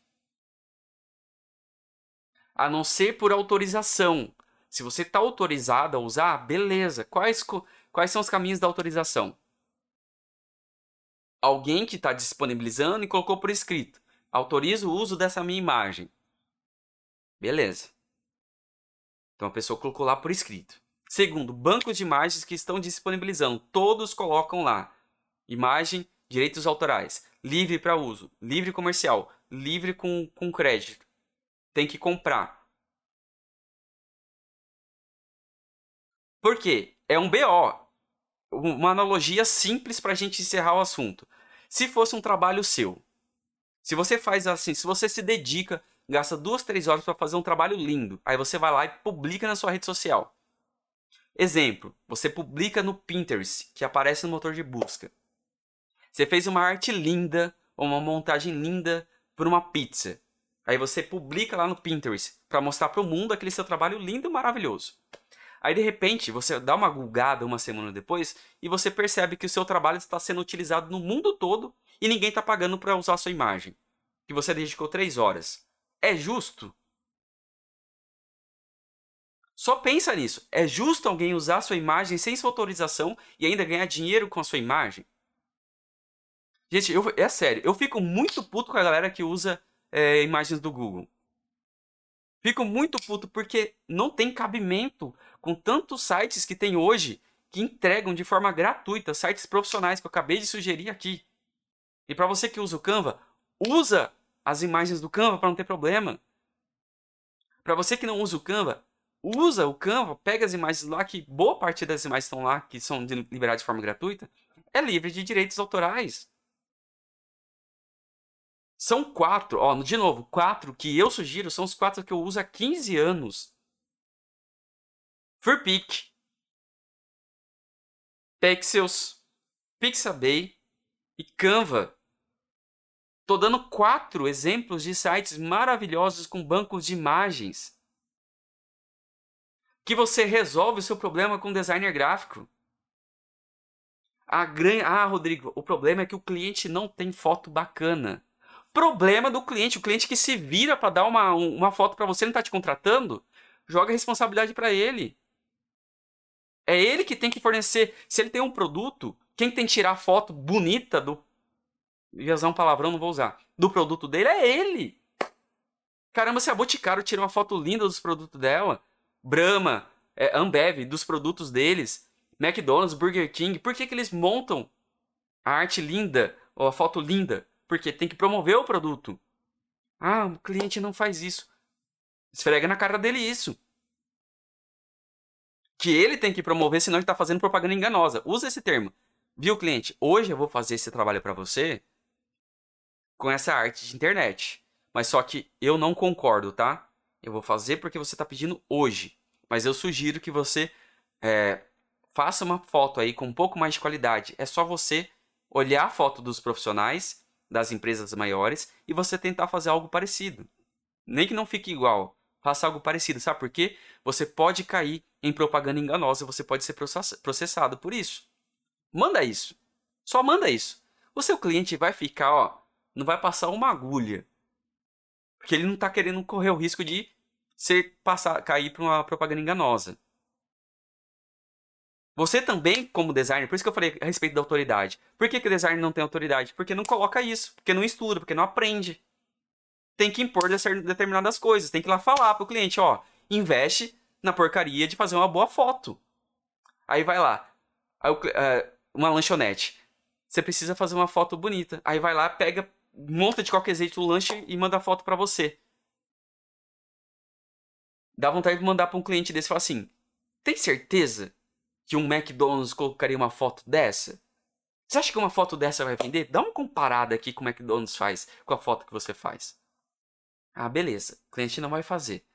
A não ser por autorização. Se você está autorizado a usar, beleza. Quais, quais são os caminhos da autorização? alguém que está disponibilizando e colocou por escrito: autorizo o uso dessa minha imagem. Beleza. Então a pessoa colocou lá por escrito. Segundo, bancos de imagens que estão disponibilizando, todos colocam lá imagem, direitos autorais, livre para uso, livre comercial, livre com, com crédito. Tem que comprar. Por quê? É um BO uma analogia simples para a gente encerrar o assunto. Se fosse um trabalho seu, se você faz assim, se você se dedica, gasta duas, três horas para fazer um trabalho lindo, aí você vai lá e publica na sua rede social. Exemplo, você publica no Pinterest, que aparece no motor de busca. Você fez uma arte linda, ou uma montagem linda por uma pizza. Aí você publica lá no Pinterest para mostrar para o mundo aquele seu trabalho lindo e maravilhoso. Aí de repente você dá uma gulgada uma semana depois e você percebe que o seu trabalho está sendo utilizado no mundo todo e ninguém está pagando para usar a sua imagem. Que você dedicou três horas. É justo? Só pensa nisso. É justo alguém usar sua imagem sem sua autorização e ainda ganhar dinheiro com a sua imagem? Gente, eu, é sério, eu fico muito puto com a galera que usa é, imagens do Google. Fico muito puto porque não tem cabimento com tantos sites que tem hoje que entregam de forma gratuita sites profissionais que eu acabei de sugerir aqui. E para você que usa o Canva, usa as imagens do Canva para não ter problema. Para você que não usa o Canva, usa o Canva, pega as imagens lá, que boa parte das imagens estão lá, que são liberadas de forma gratuita, é livre de direitos autorais. São quatro, ó, de novo, quatro que eu sugiro são os quatro que eu uso há 15 anos. Furpic, Pexels, Pixabay e Canva. Tô dando quatro exemplos de sites maravilhosos com bancos de imagens que você resolve o seu problema com designer gráfico. A gran... Ah, Rodrigo, o problema é que o cliente não tem foto bacana. Problema do cliente, o cliente que se vira para dar uma, uma foto para você, não está te contratando, joga a responsabilidade para ele. É ele que tem que fornecer. Se ele tem um produto, quem tem que tirar a foto bonita do. Ia usar um palavrão, não vou usar. Do produto dele é ele. Caramba, se a Boticário tira uma foto linda dos produtos dela, Brahma, é, Ambev, dos produtos deles, McDonald's, Burger King, por que, que eles montam a arte linda, ou a foto linda? Porque tem que promover o produto. Ah, o cliente não faz isso. Esfrega na cara dele isso. Que ele tem que promover, senão ele está fazendo propaganda enganosa. Usa esse termo. Viu, cliente? Hoje eu vou fazer esse trabalho para você com essa arte de internet. Mas só que eu não concordo, tá? Eu vou fazer porque você está pedindo hoje. Mas eu sugiro que você é, faça uma foto aí com um pouco mais de qualidade. É só você olhar a foto dos profissionais das empresas maiores e você tentar fazer algo parecido. Nem que não fique igual, faça algo parecido. Sabe por quê? Você pode cair em propaganda enganosa, você pode ser processado por isso. Manda isso. Só manda isso. O seu cliente vai ficar, ó, não vai passar uma agulha. Porque ele não está querendo correr o risco de ser passar, cair para uma propaganda enganosa. Você também, como designer, por isso que eu falei a respeito da autoridade. Por que, que o designer não tem autoridade? Porque não coloca isso, porque não estuda, porque não aprende. Tem que impor determinadas coisas, tem que ir lá falar pro cliente, ó, investe na porcaria de fazer uma boa foto. Aí vai lá, uh, uma lanchonete. Você precisa fazer uma foto bonita. Aí vai lá, pega, monta de qualquer jeito o lanche e manda foto para você. Dá vontade de mandar para um cliente desse e falar assim: tem certeza que um McDonald's colocaria uma foto dessa? Você acha que uma foto dessa vai vender? Dá uma comparada aqui com o McDonald's faz com a foto que você faz. Ah, beleza. O cliente não vai fazer.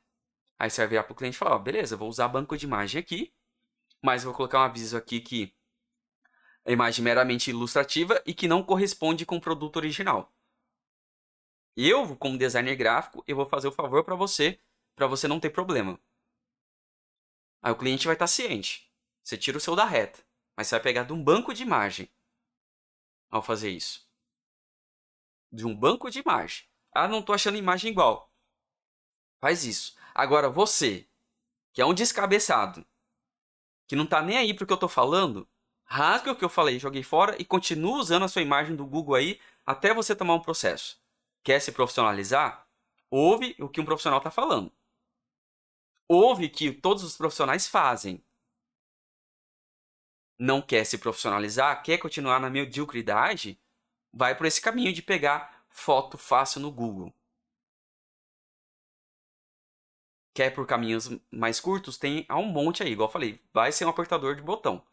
Aí você vai virar para o cliente e falar: ó, beleza, vou usar banco de imagem aqui, mas vou colocar um aviso aqui que é imagem meramente ilustrativa e que não corresponde com o produto original. Eu, como designer gráfico, eu vou fazer o favor para você, para você não ter problema. Aí o cliente vai estar tá ciente. Você tira o seu da reta, mas você vai pegar de um banco de imagem ao fazer isso. De um banco de imagem. Ah, não estou achando imagem igual. Faz isso. Agora você, que é um descabeçado, que não está nem aí para o que eu estou falando, rasga o que eu falei, joguei fora e continua usando a sua imagem do Google aí até você tomar um processo. Quer se profissionalizar? Ouve o que um profissional está falando. Ouve que todos os profissionais fazem não quer se profissionalizar, quer continuar na mediocridade, vai por esse caminho de pegar foto fácil no Google. Quer por caminhos mais curtos, tem um monte aí, igual eu falei, vai ser um apertador de botão.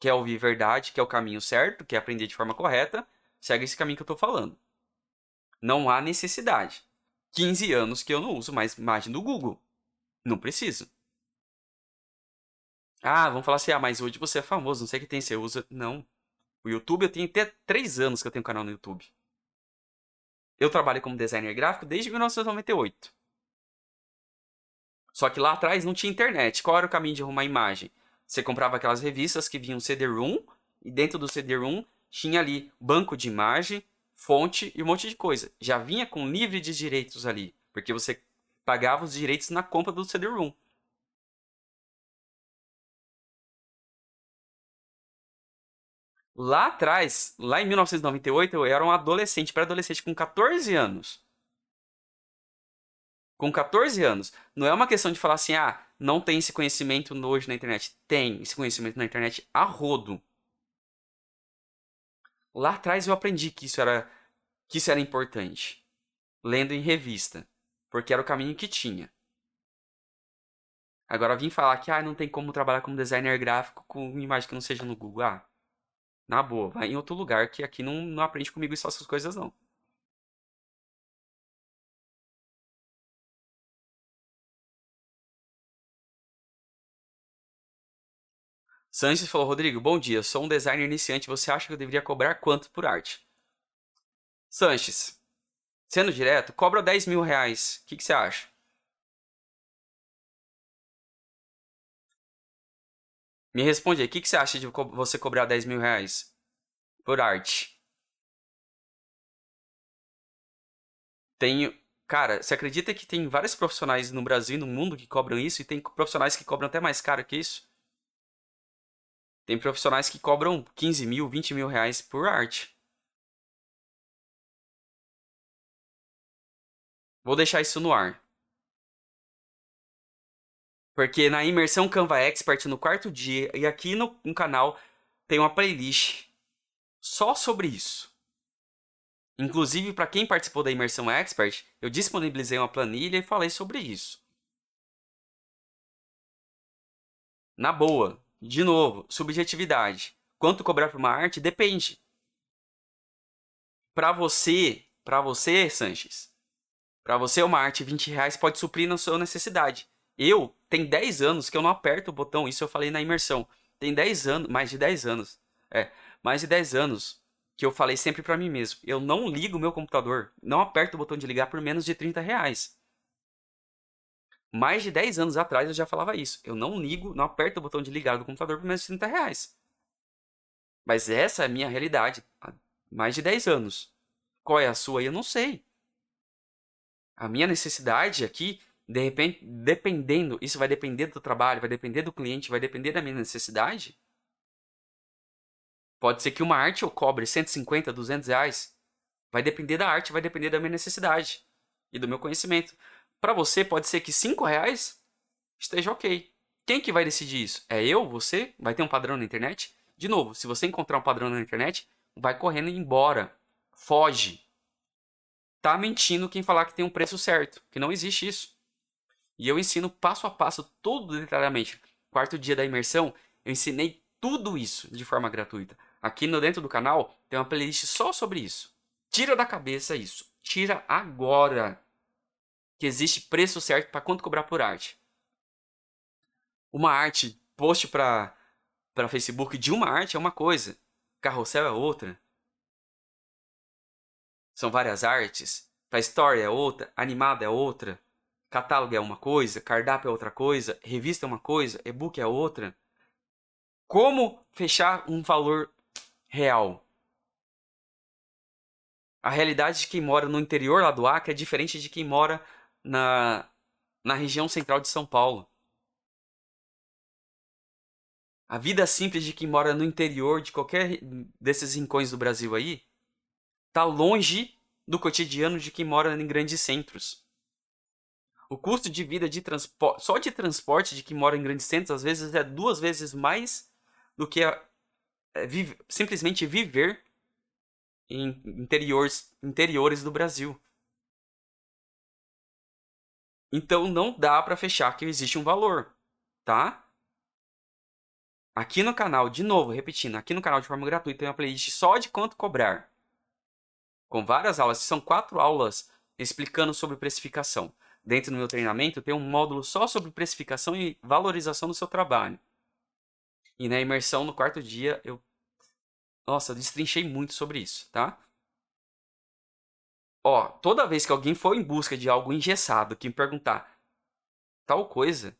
Quer ouvir verdade, quer o caminho certo, quer aprender de forma correta, segue esse caminho que eu estou falando. Não há necessidade. 15 anos que eu não uso mais imagem do Google. Não preciso. Ah, vamos falar assim, ah, mas hoje você é famoso, não sei o que tem, você usa. Não. O YouTube, eu tenho até três anos que eu tenho canal no YouTube. Eu trabalho como designer gráfico desde 1998. Só que lá atrás não tinha internet. Qual era o caminho de arrumar imagem? Você comprava aquelas revistas que vinham CD-ROM, e dentro do CD-ROM tinha ali banco de imagem, fonte e um monte de coisa. Já vinha com livre de direitos ali, porque você pagava os direitos na compra do CD-ROM. Lá atrás, lá em 1998, eu era um adolescente, pré-adolescente com 14 anos. Com 14 anos. Não é uma questão de falar assim, ah, não tem esse conhecimento hoje na internet. Tem esse conhecimento na internet a rodo. Lá atrás eu aprendi que isso era que isso era importante, lendo em revista, porque era o caminho que tinha. Agora vim falar que ah, não tem como trabalhar como designer gráfico com imagem que não seja no Google. Ah, na boa, vai em outro lugar que aqui não, não aprende comigo só essas coisas não. Sanches falou, Rodrigo, bom dia, sou um designer iniciante, você acha que eu deveria cobrar quanto por arte? Sanches, sendo direto, cobra 10 mil reais, o que, que você acha? Me responde aí, o que, que você acha de você cobrar 10 mil reais por arte? Tenho. Cara, você acredita que tem vários profissionais no Brasil e no mundo que cobram isso? E tem profissionais que cobram até mais caro que isso? Tem profissionais que cobram 15 mil, 20 mil reais por arte. Vou deixar isso no ar. Porque na imersão Canva Expert no quarto dia e aqui no, no canal tem uma playlist só sobre isso. Inclusive, para quem participou da imersão Expert, eu disponibilizei uma planilha e falei sobre isso. Na boa, de novo, subjetividade. Quanto cobrar por uma arte depende. Para você, para você, Sanches, para você uma arte 20 reais pode suprir na sua necessidade. Eu, tem 10 anos que eu não aperto o botão, isso eu falei na imersão. Tem 10 anos, mais de 10 anos. É, mais de 10 anos que eu falei sempre para mim mesmo. Eu não ligo meu computador, não aperto o botão de ligar por menos de 30 reais. Mais de 10 anos atrás eu já falava isso. Eu não ligo, não aperto o botão de ligar do computador por menos de 30 reais. Mas essa é a minha realidade há mais de 10 anos. Qual é a sua? Eu não sei. A minha necessidade aqui, de repente, dependendo, isso vai depender do trabalho, vai depender do cliente, vai depender da minha necessidade. Pode ser que uma arte eu cobre 150, 200 reais. Vai depender da arte, vai depender da minha necessidade e do meu conhecimento. Para você pode ser que 5 reais esteja ok. Quem que vai decidir isso? É eu? Você? Vai ter um padrão na internet? De novo, se você encontrar um padrão na internet, vai correndo embora. Foge. Tá mentindo quem falar que tem um preço certo, que não existe isso. E eu ensino passo a passo, tudo detalhadamente. Quarto dia da imersão, eu ensinei tudo isso de forma gratuita. Aqui no dentro do canal tem uma playlist só sobre isso. Tira da cabeça isso. Tira agora que existe preço certo para quanto cobrar por arte. Uma arte, post para para Facebook de uma arte é uma coisa, carrossel é outra. São várias artes. Para story é outra, animada é outra, catálogo é uma coisa, cardápio é outra coisa, revista é uma coisa, e-book é outra. Como fechar um valor real? A realidade de quem mora no interior lá do Acre é diferente de quem mora na, na região central de São Paulo. A vida simples de quem mora no interior de qualquer desses rincões do Brasil aí está longe do cotidiano de quem mora em grandes centros. O custo de vida de transporte, só de transporte de quem mora em grandes centros, às vezes é duas vezes mais do que a, é, vive, simplesmente viver em interiores, interiores do Brasil. Então não dá para fechar que existe um valor, tá? Aqui no canal, de novo, repetindo, aqui no canal de forma gratuita tem uma playlist só de quanto cobrar. Com várias aulas, são quatro aulas explicando sobre precificação. Dentro do meu treinamento tem um módulo só sobre precificação e valorização do seu trabalho. E na imersão no quarto dia eu nossa, destrinchei muito sobre isso, tá? Ó, toda vez que alguém for em busca de algo engessado, que me perguntar tal coisa,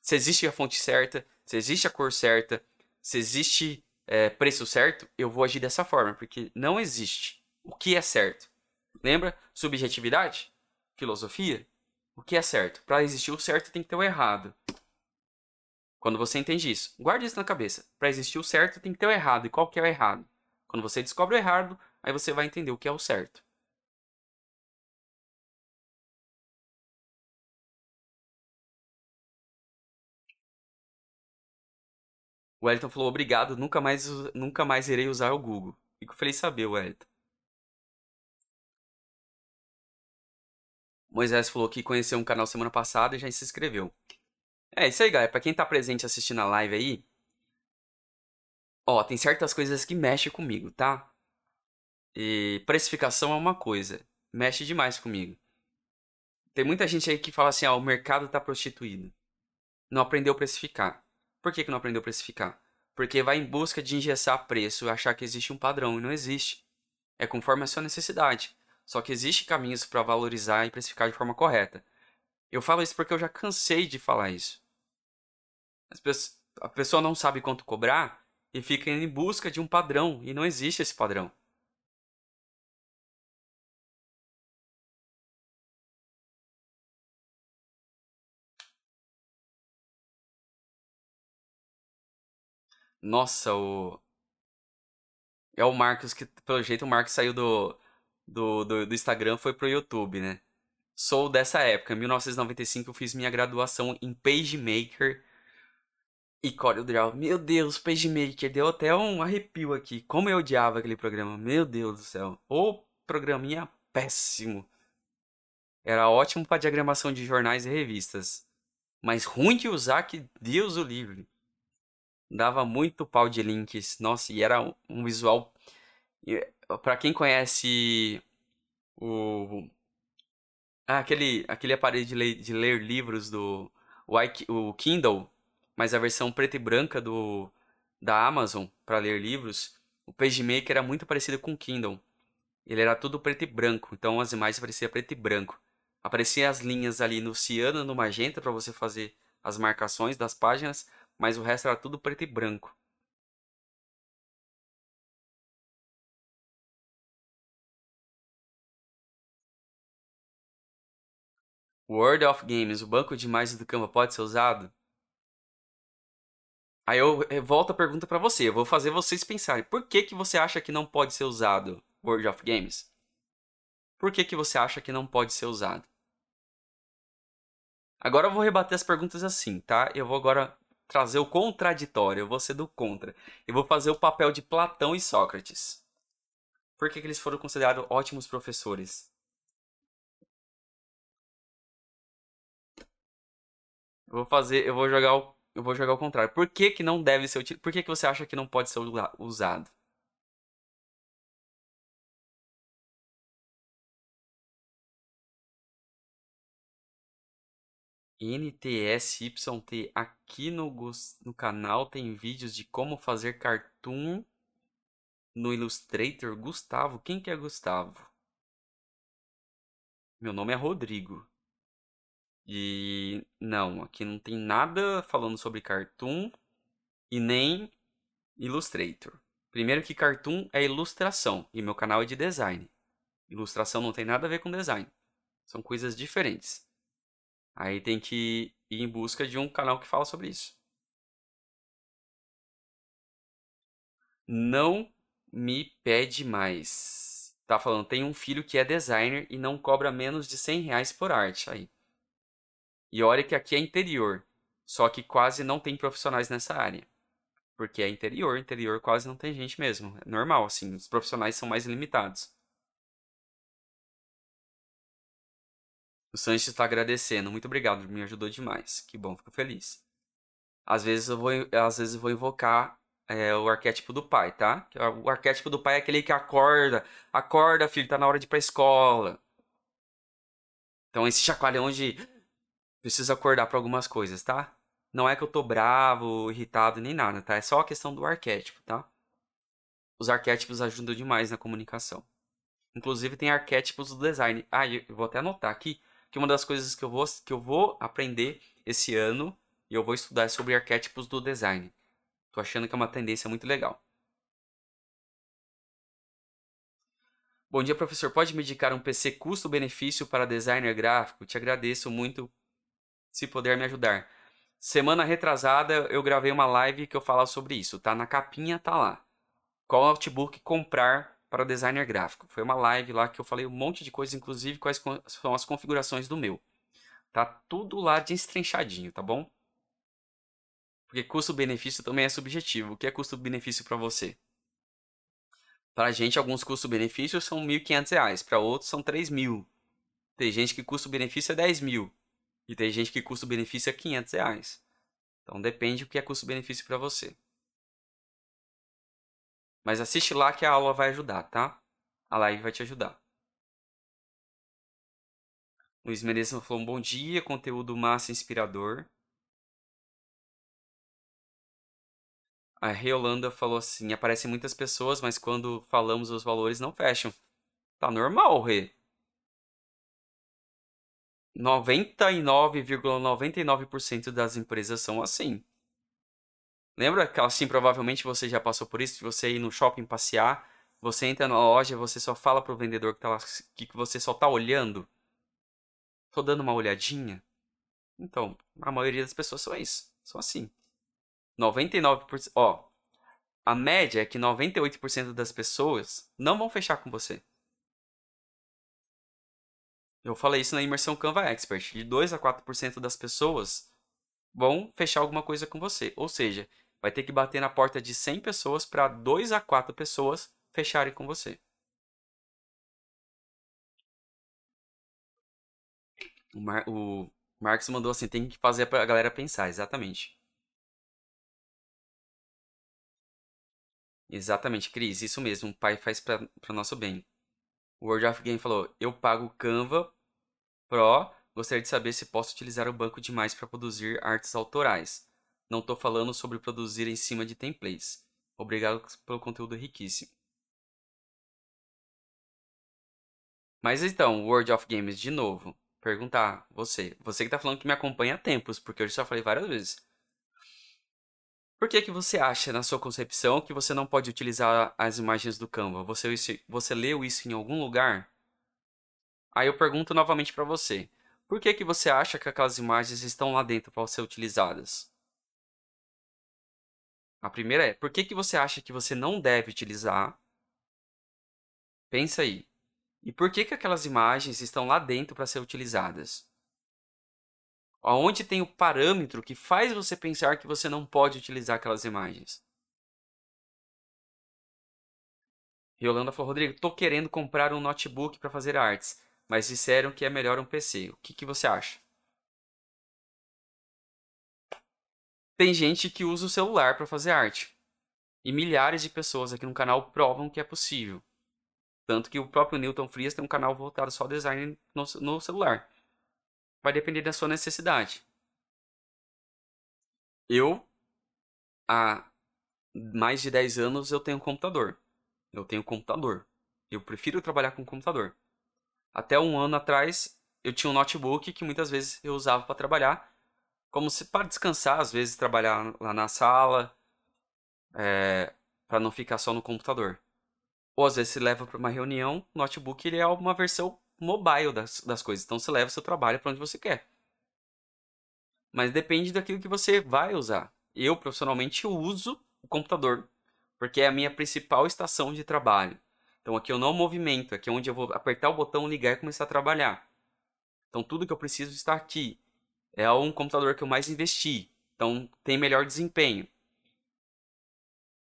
se existe a fonte certa, se existe a cor certa, se existe é, preço certo, eu vou agir dessa forma, porque não existe o que é certo. Lembra? Subjetividade? Filosofia? O que é certo? Para existir o certo tem que ter o errado. Quando você entende isso, guarde isso na cabeça. Para existir o certo tem que ter o errado. E qual que é o errado? Quando você descobre o errado, aí você vai entender o que é o certo. O Wellington falou, obrigado, nunca mais, nunca mais irei usar o Google. Fico feliz saber, Wellington. Moisés falou que conheceu um canal semana passada e já se inscreveu. É isso aí, galera. Pra quem tá presente assistindo a live aí, ó, tem certas coisas que mexem comigo, tá? E precificação é uma coisa, mexe demais comigo. Tem muita gente aí que fala assim, ah, o mercado tá prostituído. Não aprendeu a precificar. Por que, que não aprendeu a precificar? Porque vai em busca de engessar preço achar que existe um padrão, e não existe. É conforme a sua necessidade. Só que existe caminhos para valorizar e precificar de forma correta. Eu falo isso porque eu já cansei de falar isso. A pessoa não sabe quanto cobrar e fica em busca de um padrão, e não existe esse padrão. Nossa, o. É o Marcos que, pelo jeito, o Marcos saiu do, do, do, do Instagram foi pro YouTube, né? Sou dessa época. Em 1995 eu fiz minha graduação em PageMaker e CorelDRAW. Meu Deus, PageMaker. Deu até um arrepio aqui. Como eu odiava aquele programa. Meu Deus do céu. O programinha péssimo. Era ótimo para diagramação de jornais e revistas. Mas ruim de usar que Deus o livre. Dava muito pau de links. Nossa, e era um visual. Para quem conhece o. Ah, aquele, aquele aparelho de ler, de ler livros do. O Kindle, mas a versão preta e branca do da Amazon para ler livros, o PageMaker era muito parecido com o Kindle. Ele era tudo preto e branco, então as imagens pareciam preto e branco. Apareciam as linhas ali no ciano no magenta para você fazer as marcações das páginas, mas o resto era tudo preto e branco. World of Games, o banco de imagens do Canva pode ser usado? Aí eu, eu volto a pergunta para você, eu vou fazer vocês pensarem. Por que, que você acha que não pode ser usado World of Games? Por que, que você acha que não pode ser usado? Agora eu vou rebater as perguntas assim, tá? Eu vou agora trazer o contraditório, eu vou ser do contra. Eu vou fazer o papel de Platão e Sócrates. Por que, que eles foram considerados ótimos professores? Eu vou fazer, eu vou jogar o, eu vou jogar o contrário. Por que, que não deve ser? Por que, que você acha que não pode ser usado? NTSYT aqui no, no canal tem vídeos de como fazer cartoon no Illustrator. Gustavo, quem que é Gustavo? Meu nome é Rodrigo. E não, aqui não tem nada falando sobre cartoon e nem Illustrator. Primeiro que cartoon é ilustração e meu canal é de design. Ilustração não tem nada a ver com design. São coisas diferentes. Aí tem que ir em busca de um canal que fala sobre isso. Não me pede mais. Tá falando, tem um filho que é designer e não cobra menos de 100 reais por arte. Aí. E olha que aqui é interior. Só que quase não tem profissionais nessa área. Porque é interior, interior quase não tem gente mesmo. É normal, assim, os profissionais são mais limitados. O Sanches está agradecendo. Muito obrigado, me ajudou demais. Que bom, fico feliz. Às vezes eu vou, às vezes eu vou invocar é, o arquétipo do pai, tá? O arquétipo do pai é aquele que acorda. Acorda, filho, tá na hora de ir pra escola. Então esse chacoalhão de preciso acordar para algumas coisas, tá? Não é que eu tô bravo, irritado, nem nada, tá? É só a questão do arquétipo, tá? Os arquétipos ajudam demais na comunicação. Inclusive tem arquétipos do design. Ah, eu vou até anotar aqui que uma das coisas que eu vou, que eu vou aprender esse ano e eu vou estudar é sobre arquétipos do design. Tô achando que é uma tendência muito legal. Bom dia, professor. Pode me indicar um PC custo-benefício para designer gráfico? Te agradeço muito se puder me ajudar. Semana retrasada eu gravei uma live que eu falo sobre isso, tá? Na capinha tá lá. Qual notebook comprar para designer gráfico. Foi uma live lá que eu falei um monte de coisas, inclusive quais são as configurações do meu. Tá tudo lá destrinchadinho, tá bom? Porque custo-benefício também é subjetivo. O que é custo-benefício para você? Para a gente, alguns custos-benefícios são R$ 1.500, para outros são R$ mil. Tem gente que custo-benefício é 10 mil. E tem gente que custo-benefício é 500 reais. Então depende do que é custo-benefício para você. Mas assiste lá que a aula vai ajudar, tá? A live vai te ajudar. Luiz Menezes falou um bom dia, conteúdo massa inspirador. A Reolanda falou assim: aparecem muitas pessoas, mas quando falamos os valores não fecham. Tá normal, Rê. 99,99% das empresas são assim. Lembra que assim, provavelmente você já passou por isso, de você ir no shopping passear, você entra na loja, você só fala pro vendedor que, tá lá, que você só tá olhando. Tô dando uma olhadinha. Então, a maioria das pessoas são isso, são assim. 99%, ó, a média é que 98% das pessoas não vão fechar com você. Eu falei isso na imersão Canva Expert. De 2 a 4% das pessoas vão fechar alguma coisa com você. Ou seja, vai ter que bater na porta de 100 pessoas para 2 a 4 pessoas fecharem com você. O, Mar o Marcos mandou assim: tem que fazer a galera pensar, exatamente. Exatamente, Cris, isso mesmo. O pai faz para nosso bem. O World of Game falou: Eu pago Canva Pro. Gostaria de saber se posso utilizar o banco demais para produzir artes autorais. Não estou falando sobre produzir em cima de templates. Obrigado pelo conteúdo riquíssimo. Mas então, World of Games, de novo, perguntar, você, você que está falando que me acompanha há tempos, porque eu já falei várias vezes. Por que, que você acha, na sua concepção, que você não pode utilizar as imagens do Canva? Você, você leu isso em algum lugar? Aí eu pergunto novamente para você. Por que, que você acha que aquelas imagens estão lá dentro para ser utilizadas? A primeira é, por que, que você acha que você não deve utilizar? Pensa aí. E por que, que aquelas imagens estão lá dentro para ser utilizadas? Aonde tem o parâmetro que faz você pensar que você não pode utilizar aquelas imagens? Yolanda falou, Rodrigo, estou querendo comprar um notebook para fazer artes mas disseram que é melhor um PC. O que, que você acha? Tem gente que usa o celular para fazer arte. E milhares de pessoas aqui no canal provam que é possível. Tanto que o próprio Newton Frias tem um canal voltado só ao design no, no celular. Vai depender da sua necessidade. Eu, há mais de 10 anos, eu tenho um computador. Eu tenho um computador. Eu prefiro trabalhar com computador. Até um ano atrás, eu tinha um notebook que muitas vezes eu usava para trabalhar, como se para descansar, às vezes trabalhar lá na sala, é, para não ficar só no computador. Ou às vezes se leva para uma reunião, notebook ele é uma versão mobile das, das coisas, então você leva seu trabalho para onde você quer. Mas depende daquilo que você vai usar. Eu, profissionalmente, uso o computador, porque é a minha principal estação de trabalho. Então aqui eu não movimento, aqui é onde eu vou apertar o botão, ligar e começar a trabalhar. Então tudo que eu preciso está aqui. É um computador que eu mais investi, então tem melhor desempenho.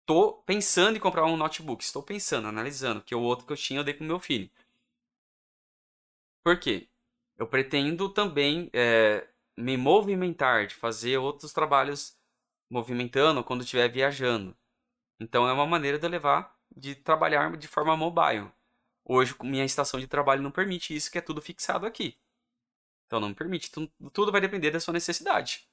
Estou pensando em comprar um notebook, estou pensando, analisando, que é o outro que eu tinha eu dei para o meu filho. Por quê? Eu pretendo também é, me movimentar, de fazer outros trabalhos movimentando quando estiver viajando. Então é uma maneira de eu levar de trabalhar de forma mobile. Hoje, minha estação de trabalho não permite isso, que é tudo fixado aqui. Então, não permite. Tudo vai depender da sua necessidade.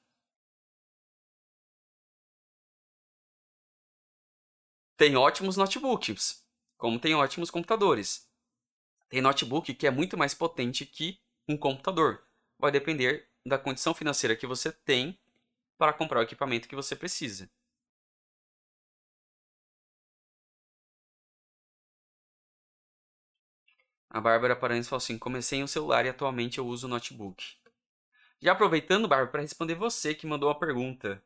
Tem ótimos notebooks, como tem ótimos computadores. Tem notebook que é muito mais potente que um computador. Vai depender da condição financeira que você tem para comprar o equipamento que você precisa. A Bárbara Paranhos falou assim: comecei em um celular e atualmente eu uso o notebook. Já aproveitando, Bárbara, para responder você que mandou a pergunta.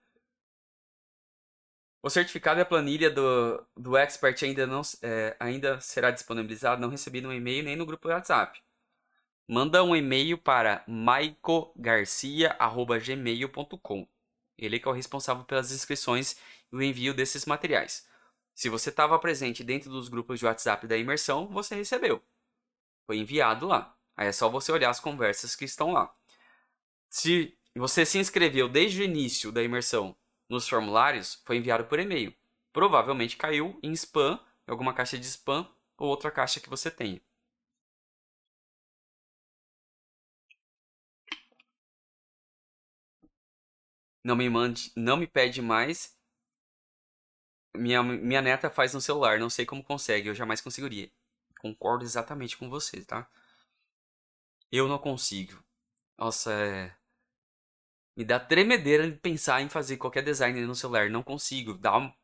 O certificado e a planilha do, do Expert ainda, não, é, ainda será disponibilizado? Não recebi no e-mail nem no grupo do WhatsApp. Manda um e-mail para maicogarcia.gmail.com Ele que é o responsável pelas inscrições e o envio desses materiais. Se você estava presente dentro dos grupos de WhatsApp da imersão, você recebeu. Foi enviado lá. Aí é só você olhar as conversas que estão lá. Se você se inscreveu desde o início da imersão nos formulários, foi enviado por e-mail. Provavelmente caiu em spam, em alguma caixa de spam ou outra caixa que você tenha. Não me mande, não me pede mais. Minha, minha neta faz no celular, não sei como consegue, eu jamais conseguiria. Concordo exatamente com você, tá? Eu não consigo. Nossa, é... Me dá tremedeira de pensar em fazer qualquer design no celular. Não consigo. Dá,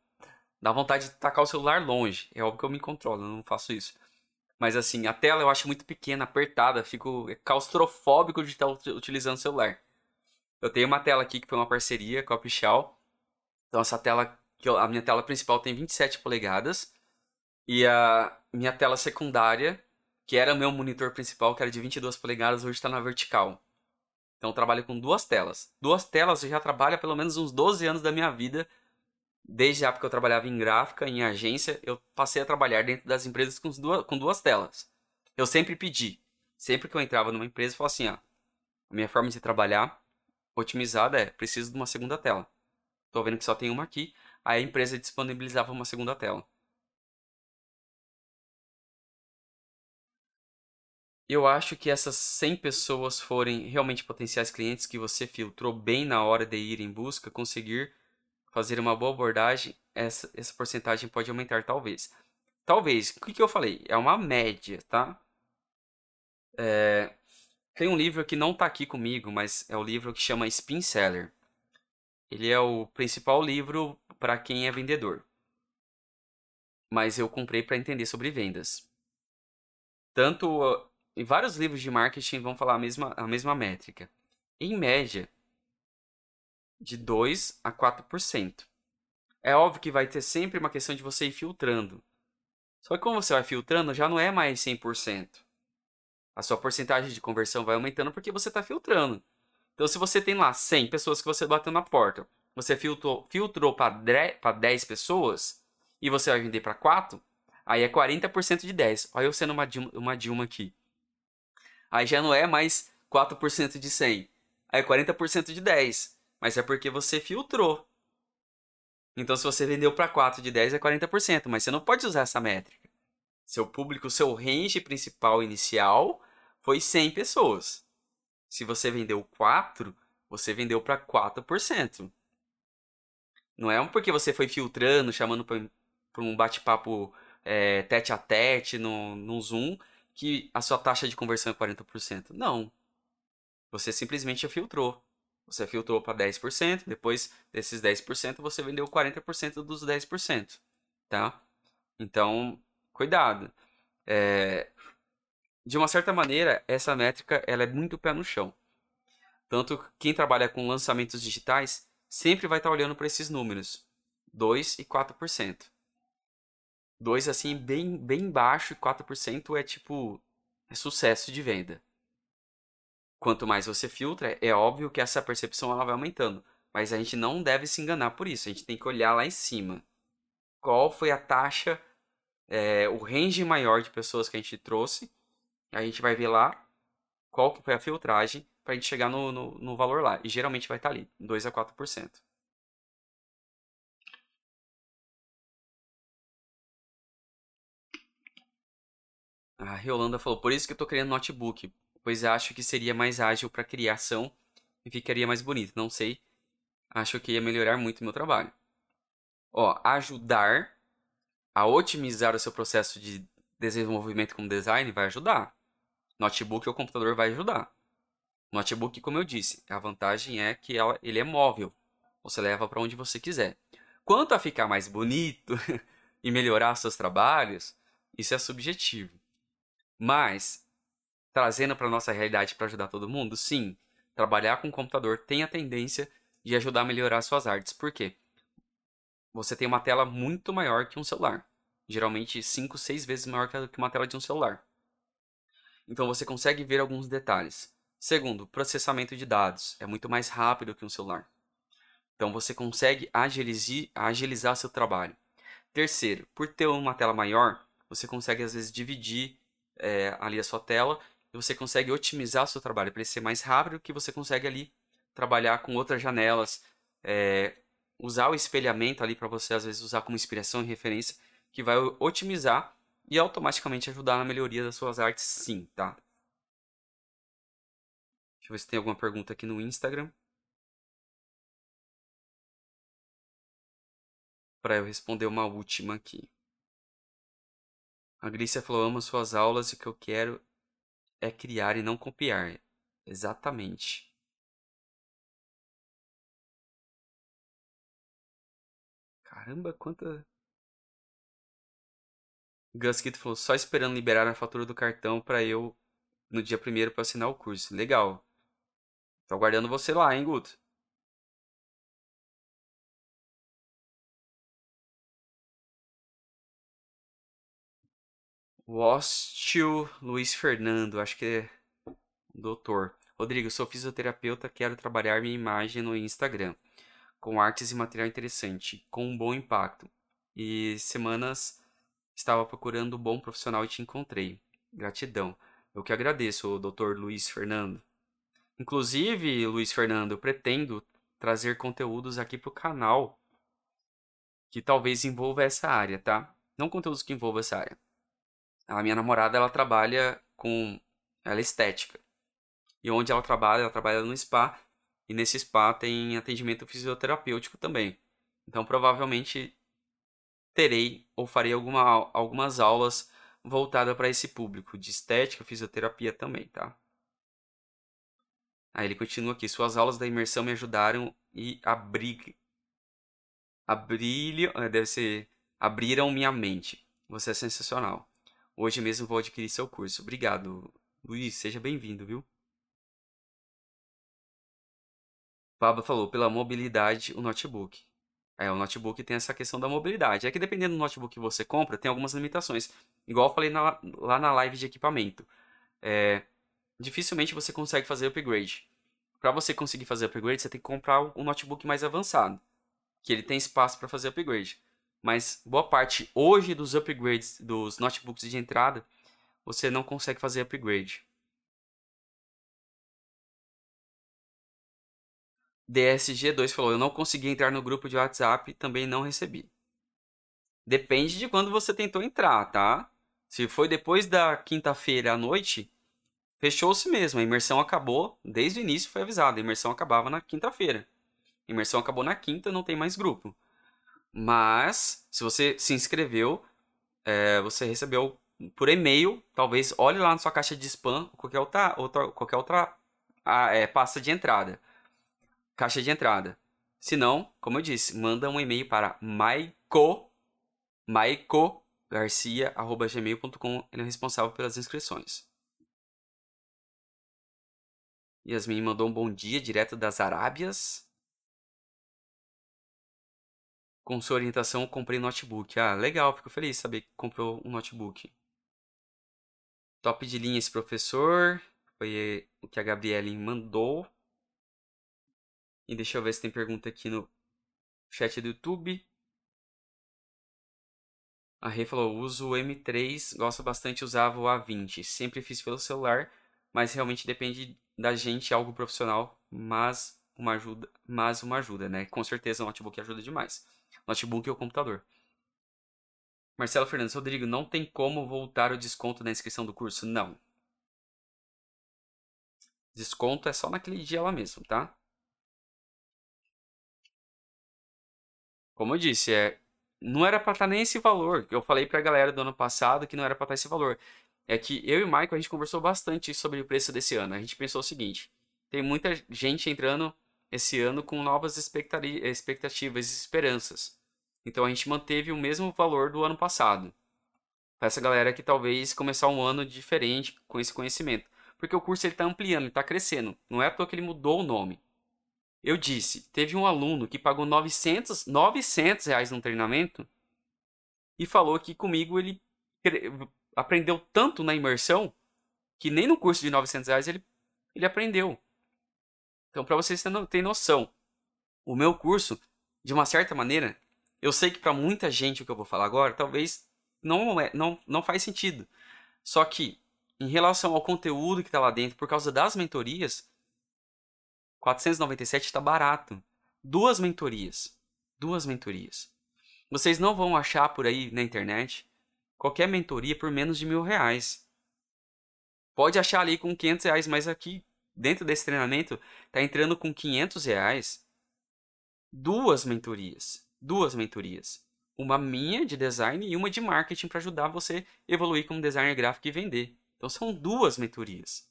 dá vontade de tacar o celular longe. É óbvio que eu me controlo, eu não faço isso. Mas assim, a tela eu acho muito pequena, apertada. Fico claustrofóbico de estar utilizando o celular. Eu tenho uma tela aqui que foi uma parceria com a Pichal. Então essa tela, a minha tela principal tem 27 polegadas. E a minha tela secundária, que era meu monitor principal, que era de 22 polegadas, hoje está na vertical. Então eu trabalho com duas telas. Duas telas já trabalho há pelo menos uns 12 anos da minha vida. Desde a época que eu trabalhava em gráfica, em agência, eu passei a trabalhar dentro das empresas com duas, com duas telas. Eu sempre pedi, sempre que eu entrava numa empresa, eu falava assim, ó, a minha forma de trabalhar otimizada é, preciso de uma segunda tela. Tô vendo que só tem uma aqui, aí a empresa disponibilizava uma segunda tela. Eu acho que essas 100 pessoas forem realmente potenciais clientes que você filtrou bem na hora de ir em busca, conseguir fazer uma boa abordagem, essa, essa porcentagem pode aumentar, talvez. Talvez, o que, que eu falei? É uma média, tá? É, tem um livro que não está aqui comigo, mas é o livro que chama Spin Seller. Ele é o principal livro para quem é vendedor. Mas eu comprei para entender sobre vendas. Tanto e vários livros de marketing vão falar a mesma, a mesma métrica. Em média, de 2 a 4%. É óbvio que vai ter sempre uma questão de você ir filtrando. Só que como você vai filtrando, já não é mais 100%. A sua porcentagem de conversão vai aumentando porque você está filtrando. Então, se você tem lá 100 pessoas que você bateu na porta, você filtrou, filtrou para 10 pessoas e você vai vender para 4, aí é 40% de 10. Olha eu sendo uma uma Dilma aqui. Aí já não é mais 4% de 100. Aí é 40% de 10. Mas é porque você filtrou. Então, se você vendeu para 4 de 10, é 40%. Mas você não pode usar essa métrica. Seu público, seu range principal inicial foi 100 pessoas. Se você vendeu 4, você vendeu para 4%. Não é porque você foi filtrando, chamando para um bate-papo é, tete a tete no, no Zoom, que a sua taxa de conversão é 40%. Não. Você simplesmente filtrou. Você filtrou para 10%, depois desses 10% você vendeu 40% dos 10%, tá? Então, cuidado. É... De uma certa maneira, essa métrica ela é muito pé no chão. Tanto quem trabalha com lançamentos digitais sempre vai estar olhando para esses números, 2 e 4%. 2 assim bem bem baixo e 4% é tipo é sucesso de venda. Quanto mais você filtra, é óbvio que essa percepção ela vai aumentando, mas a gente não deve se enganar por isso. A gente tem que olhar lá em cima. Qual foi a taxa, é, o range maior de pessoas que a gente trouxe? A gente vai ver lá qual que foi a filtragem para a gente chegar no, no, no valor lá. E geralmente vai estar ali, 2 a 4%. A Riolanda falou: Por isso que eu tô criando notebook, pois acho que seria mais ágil para criação e ficaria mais bonito. Não sei, acho que ia melhorar muito o meu trabalho. Ó, ajudar a otimizar o seu processo de desenvolvimento como design vai ajudar. Notebook ou computador vai ajudar. Notebook, como eu disse, a vantagem é que ele é móvel. Você leva para onde você quiser. Quanto a ficar mais bonito e melhorar seus trabalhos, isso é subjetivo. Mas, trazendo para nossa realidade para ajudar todo mundo, sim, trabalhar com computador tem a tendência de ajudar a melhorar suas artes. Por quê? Você tem uma tela muito maior que um celular. Geralmente 5, 6 vezes maior que uma tela de um celular. Então você consegue ver alguns detalhes. Segundo, processamento de dados é muito mais rápido que um celular. Então você consegue agilizar, agilizar seu trabalho. Terceiro, por ter uma tela maior, você consegue às vezes dividir é, ali a sua tela e você consegue otimizar o seu trabalho para ele ser mais rápido que você consegue ali trabalhar com outras janelas, é, usar o espelhamento ali para você às vezes usar como inspiração e referência, que vai otimizar e automaticamente ajudar na melhoria das suas artes, sim, tá? Deixa eu ver se tem alguma pergunta aqui no Instagram. Para eu responder uma última aqui. A Grícia falou: amo suas aulas e o que eu quero é criar e não copiar. Exatamente. Caramba, quanta. Guskito falou, só esperando liberar a fatura do cartão para eu no dia primeiro para assinar o curso. Legal. Tô aguardando você lá, hein, Guto? Wostio Luiz Fernando, acho que é doutor. Rodrigo, sou fisioterapeuta, quero trabalhar minha imagem no Instagram com artes e material interessante, com um bom impacto. E semanas estava procurando um bom profissional e te encontrei. Gratidão. Eu que agradeço, Dr. Luiz Fernando. Inclusive, Luiz Fernando, eu pretendo trazer conteúdos aqui para o canal que talvez envolva essa área, tá? Não conteúdos que envolvam essa área. A minha namorada, ela trabalha com... Ela é estética. E onde ela trabalha, ela trabalha no spa. E nesse spa tem atendimento fisioterapêutico também. Então, provavelmente, terei ou farei alguma, algumas aulas voltadas para esse público, de estética, fisioterapia também, tá? Aí ele continua aqui. Suas aulas da imersão me ajudaram e abrir, abrilho, eh, deve ser, abriram minha mente. Você é sensacional. Hoje mesmo vou adquirir seu curso. Obrigado, Luiz. Seja bem-vindo, viu? Pablo falou, pela mobilidade, o notebook. É, o notebook tem essa questão da mobilidade. É que dependendo do notebook que você compra, tem algumas limitações. Igual eu falei na, lá na live de equipamento. É, dificilmente você consegue fazer upgrade. Para você conseguir fazer upgrade, você tem que comprar um notebook mais avançado, que ele tem espaço para fazer upgrade. Mas boa parte hoje dos upgrades dos notebooks de entrada, você não consegue fazer upgrade. DSG2 falou: Eu não consegui entrar no grupo de WhatsApp, também não recebi. Depende de quando você tentou entrar, tá? Se foi depois da quinta-feira à noite, fechou-se mesmo. A imersão acabou, desde o início foi avisado. A imersão acabava na quinta-feira. Imersão acabou na quinta, não tem mais grupo. Mas, se você se inscreveu, é, você recebeu por e-mail, talvez olhe lá na sua caixa de spam qualquer outra, outra, qualquer outra ah, é, pasta de entrada caixa de entrada. Se não, como eu disse, manda um e-mail para maico, maicogarcia.gmail.com. Ele é responsável pelas inscrições. Yasmin mandou um bom dia direto das Arábias. Com sua orientação, comprei notebook. Ah, legal, fico feliz de saber que comprou um notebook. Top de linha esse professor. Foi o que a Gabriele mandou. E deixa eu ver se tem pergunta aqui no chat do YouTube. A Rê falou, uso o M3, gosto bastante, usava o A20. Sempre fiz pelo celular, mas realmente depende da gente, algo profissional, mas uma ajuda, mas uma ajuda, né? Com certeza o notebook ajuda demais. Notebook ou computador. Marcelo Fernandes, Rodrigo, não tem como voltar o desconto na inscrição do curso? Não. Desconto é só naquele dia lá mesmo, tá? Como eu disse, é, não era para estar tá nem esse valor. Eu falei pra galera do ano passado que não era para estar tá esse valor. É que eu e o Michael a gente conversou bastante sobre o preço desse ano. A gente pensou o seguinte: tem muita gente entrando esse ano com novas expectativas e esperanças. Então a gente manteve o mesmo valor do ano passado. Para essa galera que talvez começar um ano diferente com esse conhecimento. Porque o curso está ampliando, está crescendo. Não é porque ele mudou o nome. Eu disse, teve um aluno que pagou 900, 900 reais num treinamento e falou que comigo ele aprendeu tanto na imersão que nem no curso de 900 reais ele, ele aprendeu. Então, para vocês terem noção, O meu curso, de uma certa maneira, eu sei que para muita gente o que eu vou falar agora, talvez não, é, não, não faz sentido. Só que, em relação ao conteúdo que está lá dentro, por causa das mentorias, 497 está barato. Duas mentorias. Duas mentorias. Vocês não vão achar por aí na internet qualquer mentoria por menos de mil reais. Pode achar ali com 500 reais, mas aqui dentro desse treinamento está entrando com 500 reais duas mentorias. Duas mentorias. Uma minha de design e uma de marketing para ajudar você evoluir como designer gráfico e vender. Então são duas mentorias.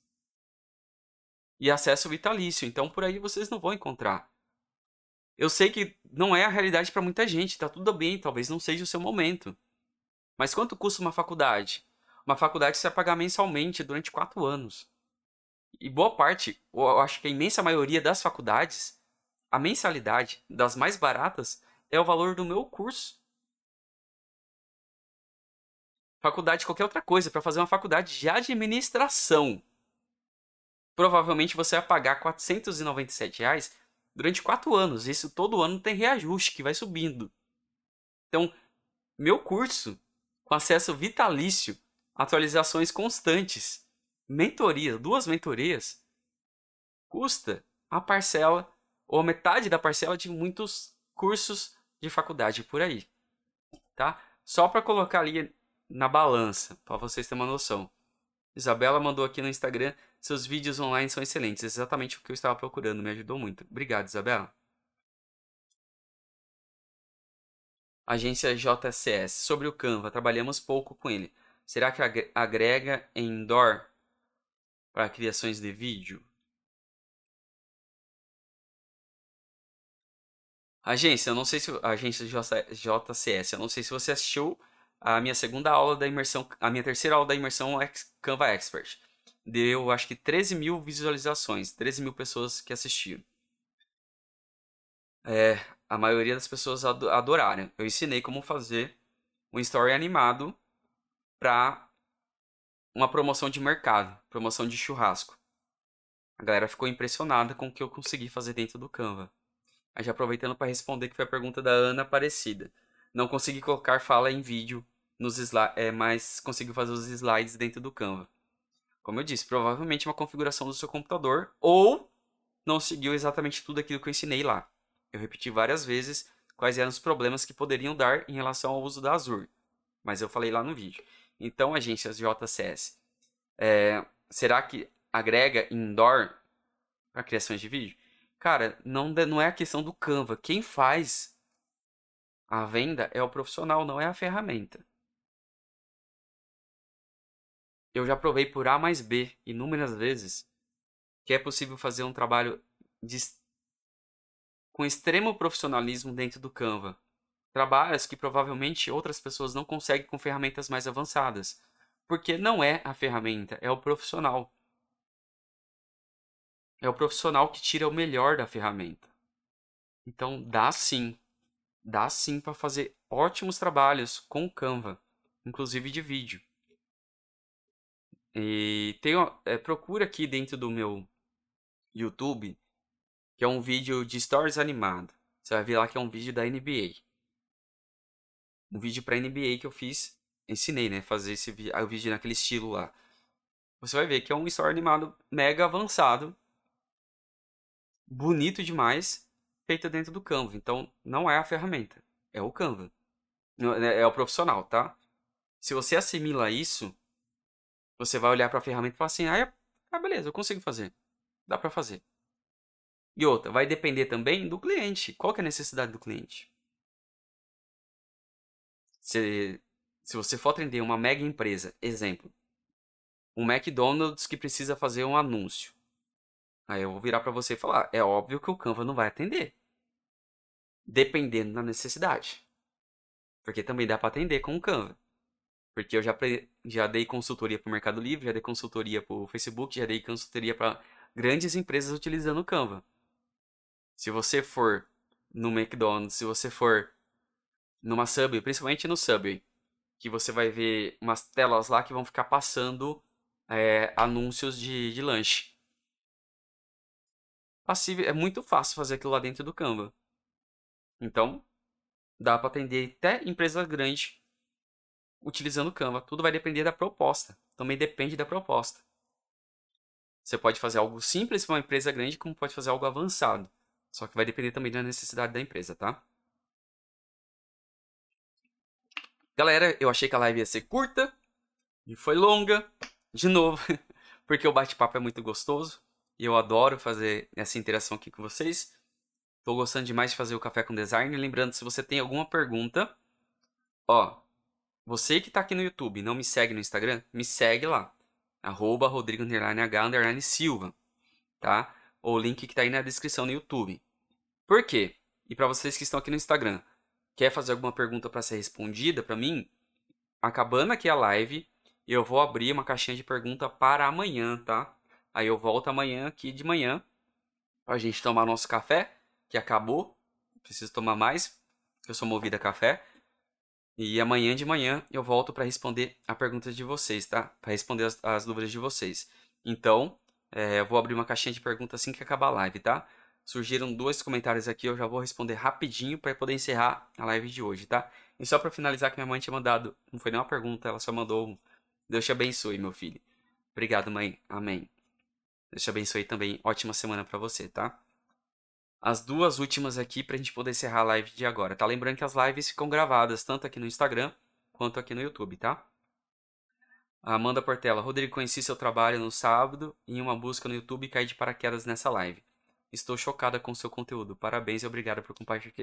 E acesso vitalício. Então por aí vocês não vão encontrar. Eu sei que não é a realidade para muita gente, tá tudo bem, talvez não seja o seu momento. Mas quanto custa uma faculdade? Uma faculdade você vai pagar mensalmente durante quatro anos. E boa parte, eu acho que a imensa maioria das faculdades, a mensalidade das mais baratas é o valor do meu curso. Faculdade, qualquer outra coisa, para fazer uma faculdade de administração. Provavelmente você vai pagar 497 reais durante quatro anos. Isso todo ano tem reajuste que vai subindo. Então, meu curso, com acesso vitalício, atualizações constantes, mentoria, duas mentorias, custa a parcela ou a metade da parcela de muitos cursos de faculdade por aí, tá? Só para colocar ali na balança, para vocês terem uma noção. Isabela mandou aqui no Instagram seus vídeos online são excelentes. Exatamente o que eu estava procurando. Me ajudou muito. Obrigado, Isabela. Agência JCS. Sobre o Canva, trabalhamos pouco com ele. Será que agrega em DOR para criações de vídeo? Agência, eu não sei se agência JCS, eu não sei se você assistiu a minha segunda aula da imersão, a minha terceira aula da imersão Canva Expert deu acho que 13 mil visualizações, 13 mil pessoas que assistiram. É, a maioria das pessoas adoraram. Eu ensinei como fazer um story animado para uma promoção de mercado, promoção de churrasco. A galera ficou impressionada com o que eu consegui fazer dentro do Canva. Aí já aproveitando para responder que foi a pergunta da Ana Aparecida. Não consegui colocar fala em vídeo nos é, mas consegui fazer os slides dentro do Canva. Como eu disse, provavelmente uma configuração do seu computador ou não seguiu exatamente tudo aquilo que eu ensinei lá. Eu repeti várias vezes quais eram os problemas que poderiam dar em relação ao uso da Azure, mas eu falei lá no vídeo. Então, agências JCS, é, será que agrega indoor para criações de vídeo? Cara, não, não é a questão do Canva. Quem faz a venda é o profissional, não é a ferramenta. Eu já provei por A mais B inúmeras vezes que é possível fazer um trabalho de... com extremo profissionalismo dentro do Canva. Trabalhos que provavelmente outras pessoas não conseguem com ferramentas mais avançadas. Porque não é a ferramenta, é o profissional. É o profissional que tira o melhor da ferramenta. Então dá sim, dá sim para fazer ótimos trabalhos com Canva, inclusive de vídeo. E tem, é, procura aqui dentro do meu YouTube, que é um vídeo de stories animado. Você vai ver lá que é um vídeo da NBA. Um vídeo para NBA que eu fiz, ensinei, né, fazer esse o vídeo naquele estilo lá. Você vai ver que é um story animado mega avançado, bonito demais, feito dentro do Canva. Então, não é a ferramenta, é o Canva. É, é o profissional, tá? Se você assimila isso, você vai olhar para a ferramenta e falar assim: ah, ah, beleza, eu consigo fazer. Dá para fazer. E outra, vai depender também do cliente. Qual é a necessidade do cliente? Se, se você for atender uma mega empresa, exemplo, um McDonald's que precisa fazer um anúncio. Aí eu vou virar para você e falar: é óbvio que o Canva não vai atender. Dependendo da necessidade. Porque também dá para atender com o Canva. Porque eu já, já dei consultoria para o Mercado Livre, já dei consultoria para o Facebook, já dei consultoria para grandes empresas utilizando o Canva. Se você for no McDonald's, se você for numa Subway, principalmente no Subway, que você vai ver umas telas lá que vão ficar passando é, anúncios de, de lanche. Passível, é muito fácil fazer aquilo lá dentro do Canva. Então, dá para atender até empresa grande utilizando o Canva. Tudo vai depender da proposta. Também depende da proposta. Você pode fazer algo simples para uma empresa grande, como pode fazer algo avançado. Só que vai depender também da necessidade da empresa, tá? Galera, eu achei que a live ia ser curta e foi longa, de novo, porque o bate-papo é muito gostoso e eu adoro fazer essa interação aqui com vocês. Tô gostando demais de fazer o café com design. Lembrando, se você tem alguma pergunta, ó, você que tá aqui no YouTube não me segue no Instagram, me segue lá. Arroba Rodrigo Silva, tá? O link que tá aí na descrição no YouTube. Por quê? E para vocês que estão aqui no Instagram, quer fazer alguma pergunta para ser respondida para mim? Acabando aqui a live, eu vou abrir uma caixinha de pergunta para amanhã, tá? Aí eu volto amanhã aqui de manhã pra gente tomar nosso café que acabou. Preciso tomar mais, eu sou movido a café. E amanhã de manhã eu volto para responder a pergunta de vocês, tá? Para responder as, as, dúvidas de vocês. Então, é, eu vou abrir uma caixinha de perguntas assim que acabar a live, tá? Surgiram dois comentários aqui, eu já vou responder rapidinho para poder encerrar a live de hoje, tá? E só para finalizar que minha mãe tinha mandado, não foi nem uma pergunta, ela só mandou Deus te abençoe, meu filho. Obrigado, mãe. Amém. Deus te abençoe também. Ótima semana para você, tá? as duas últimas aqui pra gente poder encerrar a live de agora, tá? Lembrando que as lives ficam gravadas tanto aqui no Instagram quanto aqui no YouTube, tá? Amanda Portela, Rodrigo, conheci seu trabalho no sábado e em uma busca no YouTube caí de paraquedas nessa live. Estou chocada com seu conteúdo. Parabéns e obrigada por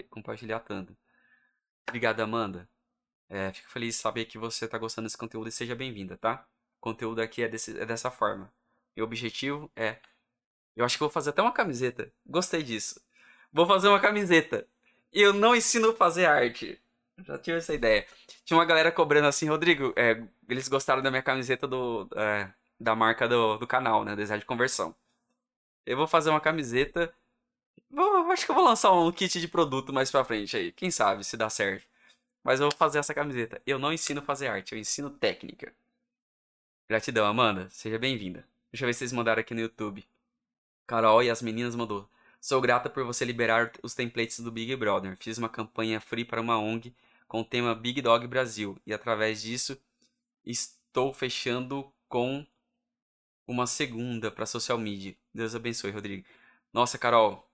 compartilhar tanto. Obrigada, Amanda. É, fico feliz de saber que você está gostando desse conteúdo e seja bem-vinda, tá? O conteúdo aqui é, desse, é dessa forma. E o objetivo é. Eu acho que vou fazer até uma camiseta. Gostei disso. Vou fazer uma camiseta. Eu não ensino a fazer arte. Já tive essa ideia. Tinha uma galera cobrando assim, Rodrigo, é, eles gostaram da minha camiseta do, é, da marca do, do canal, né? Design de conversão. Eu vou fazer uma camiseta. Vou, acho que eu vou lançar um kit de produto mais pra frente aí. Quem sabe se dá certo. Mas eu vou fazer essa camiseta. Eu não ensino a fazer arte, eu ensino técnica. Gratidão, Amanda. Seja bem-vinda. Deixa eu ver se vocês mandaram aqui no YouTube. Carol e as meninas mandou. Sou grata por você liberar os templates do Big Brother. Fiz uma campanha free para uma ONG com o tema Big Dog Brasil e através disso estou fechando com uma segunda para social media. Deus abençoe, Rodrigo. Nossa, Carol.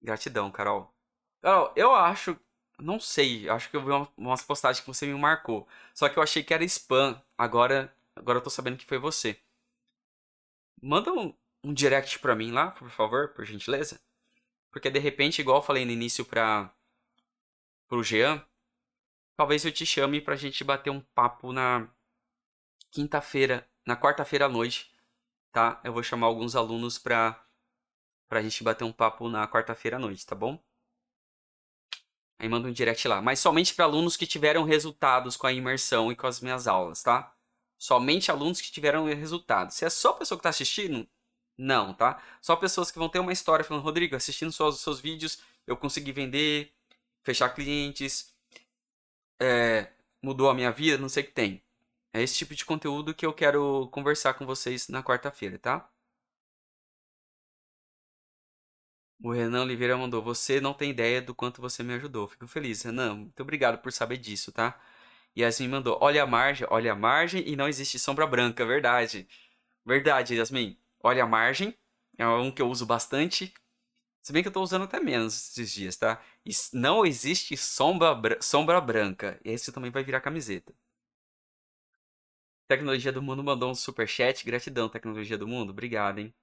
Gratidão, Carol. Carol, eu acho, não sei, acho que eu vi uma, umas postagens que você me marcou. Só que eu achei que era spam. Agora, agora eu tô sabendo que foi você. Manda um, um direct pra mim lá, por favor, por gentileza. Porque de repente, igual eu falei no início pra, pro Jean, talvez eu te chame pra gente bater um papo na quinta-feira, na quarta-feira à noite, tá? Eu vou chamar alguns alunos pra, pra gente bater um papo na quarta-feira à noite, tá bom? Aí manda um direct lá. Mas somente para alunos que tiveram resultados com a imersão e com as minhas aulas, tá? Somente alunos que tiveram resultados. Se é só a pessoa que está assistindo, não, tá? Só pessoas que vão ter uma história falando, Rodrigo, assistindo seus, seus vídeos, eu consegui vender, fechar clientes, é, mudou a minha vida, não sei o que tem. É esse tipo de conteúdo que eu quero conversar com vocês na quarta-feira, tá? O Renan Oliveira mandou: Você não tem ideia do quanto você me ajudou. Fico feliz, Renan. Muito obrigado por saber disso, tá? Yasmin mandou: Olha a margem, olha a margem e não existe sombra branca. Verdade. Verdade, Yasmin. Olha a margem, é um que eu uso bastante. Se bem que eu estou usando até menos esses dias, tá? Não existe sombra, sombra branca. Esse também vai virar camiseta. Tecnologia do Mundo mandou um super chat. Gratidão, Tecnologia do Mundo. Obrigado, hein?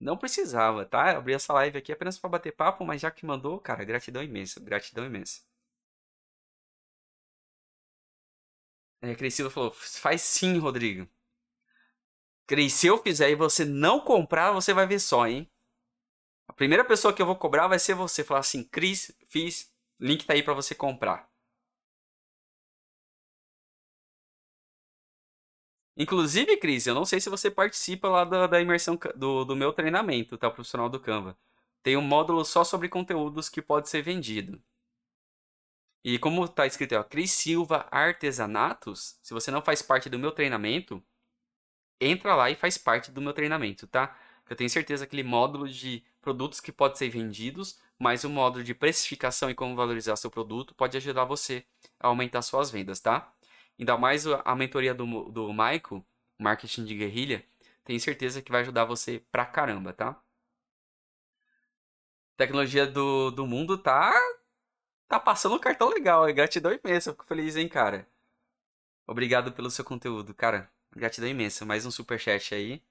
Não precisava, tá? Abri essa live aqui apenas para bater papo, mas já que mandou, cara, gratidão imensa. Gratidão imensa. É, Crescida falou: faz sim, Rodrigo. Cris, se eu fizer e você não comprar, você vai ver só, hein? A primeira pessoa que eu vou cobrar vai ser você. Falar assim, Cris, fiz, link tá aí para você comprar. Inclusive, Cris, eu não sei se você participa lá da, da imersão do, do meu treinamento, tá? Profissional do Canva. Tem um módulo só sobre conteúdos que pode ser vendido. E como tá escrito ó, Cris Silva Artesanatos, se você não faz parte do meu treinamento, entra lá e faz parte do meu treinamento, tá? Eu tenho certeza que aquele módulo de produtos que podem ser vendidos mas o módulo de precificação e como valorizar seu produto pode ajudar você a aumentar suas vendas, tá? Ainda mais a mentoria do, do Michael, Marketing de Guerrilha, tenho certeza que vai ajudar você pra caramba, tá? Tecnologia do, do mundo tá tá passando um cartão legal, é gratidão imensa, fico feliz, hein, cara. Obrigado pelo seu conteúdo, cara. Gratidão imensa. Mais um super chat aí.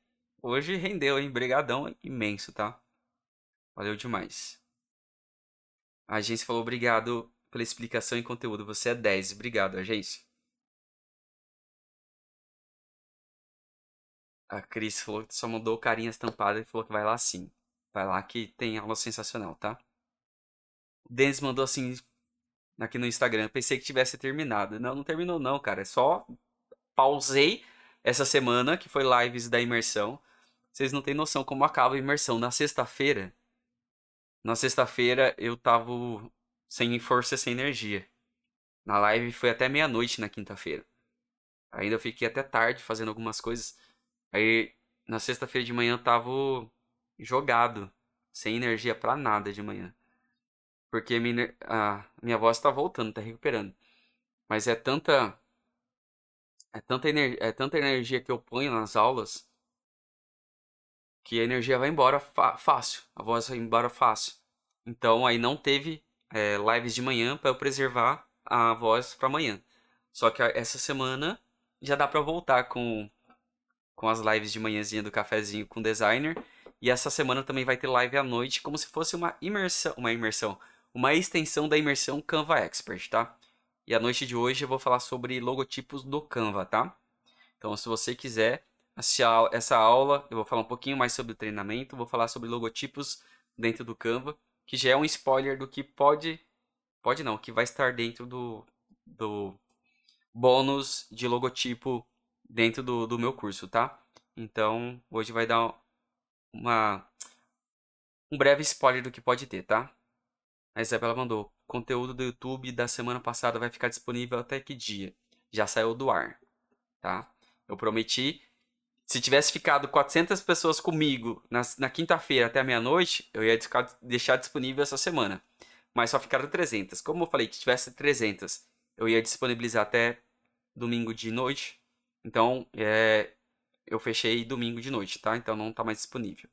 Hoje rendeu, hein? Brigadão imenso, tá? Valeu demais. A agência falou obrigado pela explicação e conteúdo. Você é 10. Obrigado, agência. A Cris falou que só mandou carinha estampada e falou que vai lá sim. Vai lá que tem aula sensacional, tá? O Denis mandou assim aqui no Instagram. Pensei que tivesse terminado. Não, não terminou não, cara. É só pausei essa semana, que foi lives da imersão. Vocês não têm noção como acaba a imersão. Na sexta-feira, na sexta-feira eu tava sem força, sem energia. Na live foi até meia-noite na quinta-feira. Ainda fiquei até tarde fazendo algumas coisas. Aí na sexta-feira de manhã eu tava jogado, sem energia para nada de manhã. Porque minha, a minha voz tá voltando, tá recuperando. Mas é tanta é tanta, é tanta energia que eu ponho nas aulas que a energia vai embora fácil, a voz vai embora fácil. Então aí não teve é, lives de manhã para eu preservar a voz para amanhã. Só que essa semana já dá para voltar com com as lives de manhãzinha do cafezinho com designer. E essa semana também vai ter live à noite, como se fosse uma imersão, uma imersão, uma extensão da imersão Canva Expert, tá? E a noite de hoje eu vou falar sobre logotipos do Canva, tá? Então, se você quiser assistir essa aula, eu vou falar um pouquinho mais sobre o treinamento, vou falar sobre logotipos dentro do Canva, que já é um spoiler do que pode, pode não, que vai estar dentro do, do bônus de logotipo dentro do, do meu curso, tá? Então, hoje vai dar uma um breve spoiler do que pode ter, tá? A Isabela mandou: conteúdo do YouTube da semana passada vai ficar disponível até que dia? Já saiu do ar, tá? Eu prometi. Se tivesse ficado 400 pessoas comigo na, na quinta-feira até meia-noite, eu ia deixar disponível essa semana. Mas só ficaram 300. Como eu falei que tivesse 300, eu ia disponibilizar até domingo de noite. Então, é, eu fechei domingo de noite, tá? Então não está mais disponível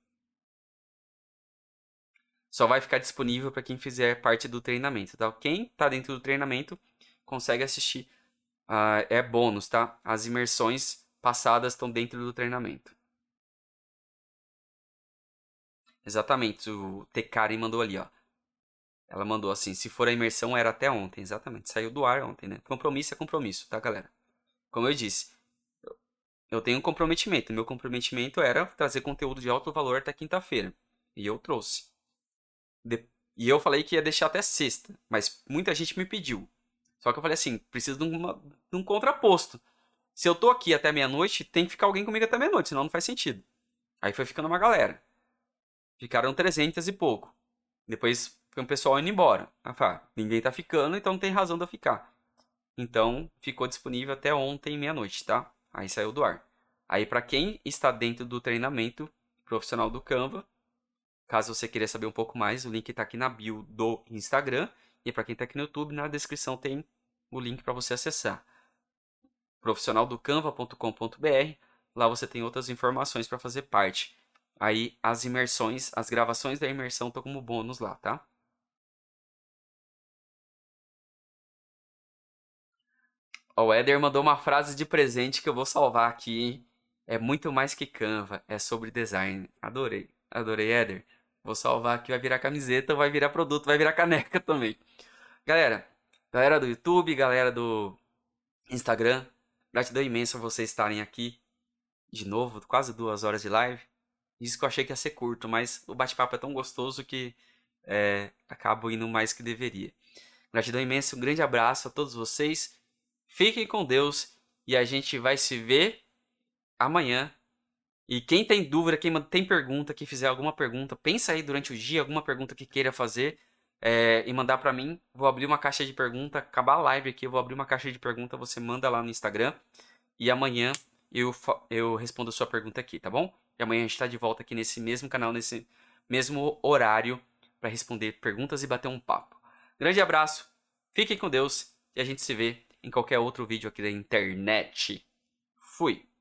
só vai ficar disponível para quem fizer parte do treinamento, tá? Quem está dentro do treinamento consegue assistir, uh, é bônus, tá? As imersões passadas estão dentro do treinamento. Exatamente, o Tekari mandou ali, ó. Ela mandou assim, se for a imersão era até ontem, exatamente, saiu do ar ontem, né? Compromisso é compromisso, tá, galera? Como eu disse, eu tenho um comprometimento. Meu comprometimento era trazer conteúdo de alto valor até quinta-feira. E eu trouxe. De... E eu falei que ia deixar até sexta, mas muita gente me pediu. Só que eu falei assim, preciso de, uma, de um contraposto. Se eu tô aqui até meia-noite, tem que ficar alguém comigo até meia-noite, senão não faz sentido. Aí foi ficando uma galera. Ficaram 300 e pouco. Depois foi um pessoal indo embora. Falei, ah, ninguém tá ficando, então não tem razão de eu ficar. Então ficou disponível até ontem meia-noite, tá? Aí saiu do ar. Aí para quem está dentro do treinamento profissional do Canva, Caso você queira saber um pouco mais, o link está aqui na bio do Instagram. E para quem está aqui no YouTube, na descrição tem o link para você acessar. profissionaldocanva.com.br. Lá você tem outras informações para fazer parte. Aí as imersões, as gravações da imersão estão como bônus lá, tá? O Eder mandou uma frase de presente que eu vou salvar aqui. É muito mais que Canva, é sobre design. Adorei, adorei, Eder. Vou salvar aqui, vai virar camiseta, vai virar produto, vai virar caneca também. Galera, galera do YouTube, galera do Instagram, gratidão imensa vocês estarem aqui de novo, quase duas horas de live. Isso que eu achei que ia ser curto, mas o bate-papo é tão gostoso que é, acabo indo mais que deveria. Gratidão imensa, um grande abraço a todos vocês. Fiquem com Deus e a gente vai se ver amanhã e quem tem dúvida, quem tem pergunta, que fizer alguma pergunta, pensa aí durante o dia alguma pergunta que queira fazer é, e mandar para mim. Vou abrir uma caixa de pergunta, acabar a live aqui, eu vou abrir uma caixa de pergunta, você manda lá no Instagram e amanhã eu, eu respondo a sua pergunta aqui, tá bom? E amanhã a gente está de volta aqui nesse mesmo canal, nesse mesmo horário para responder perguntas e bater um papo. Grande abraço, fiquem com Deus e a gente se vê em qualquer outro vídeo aqui da internet. Fui!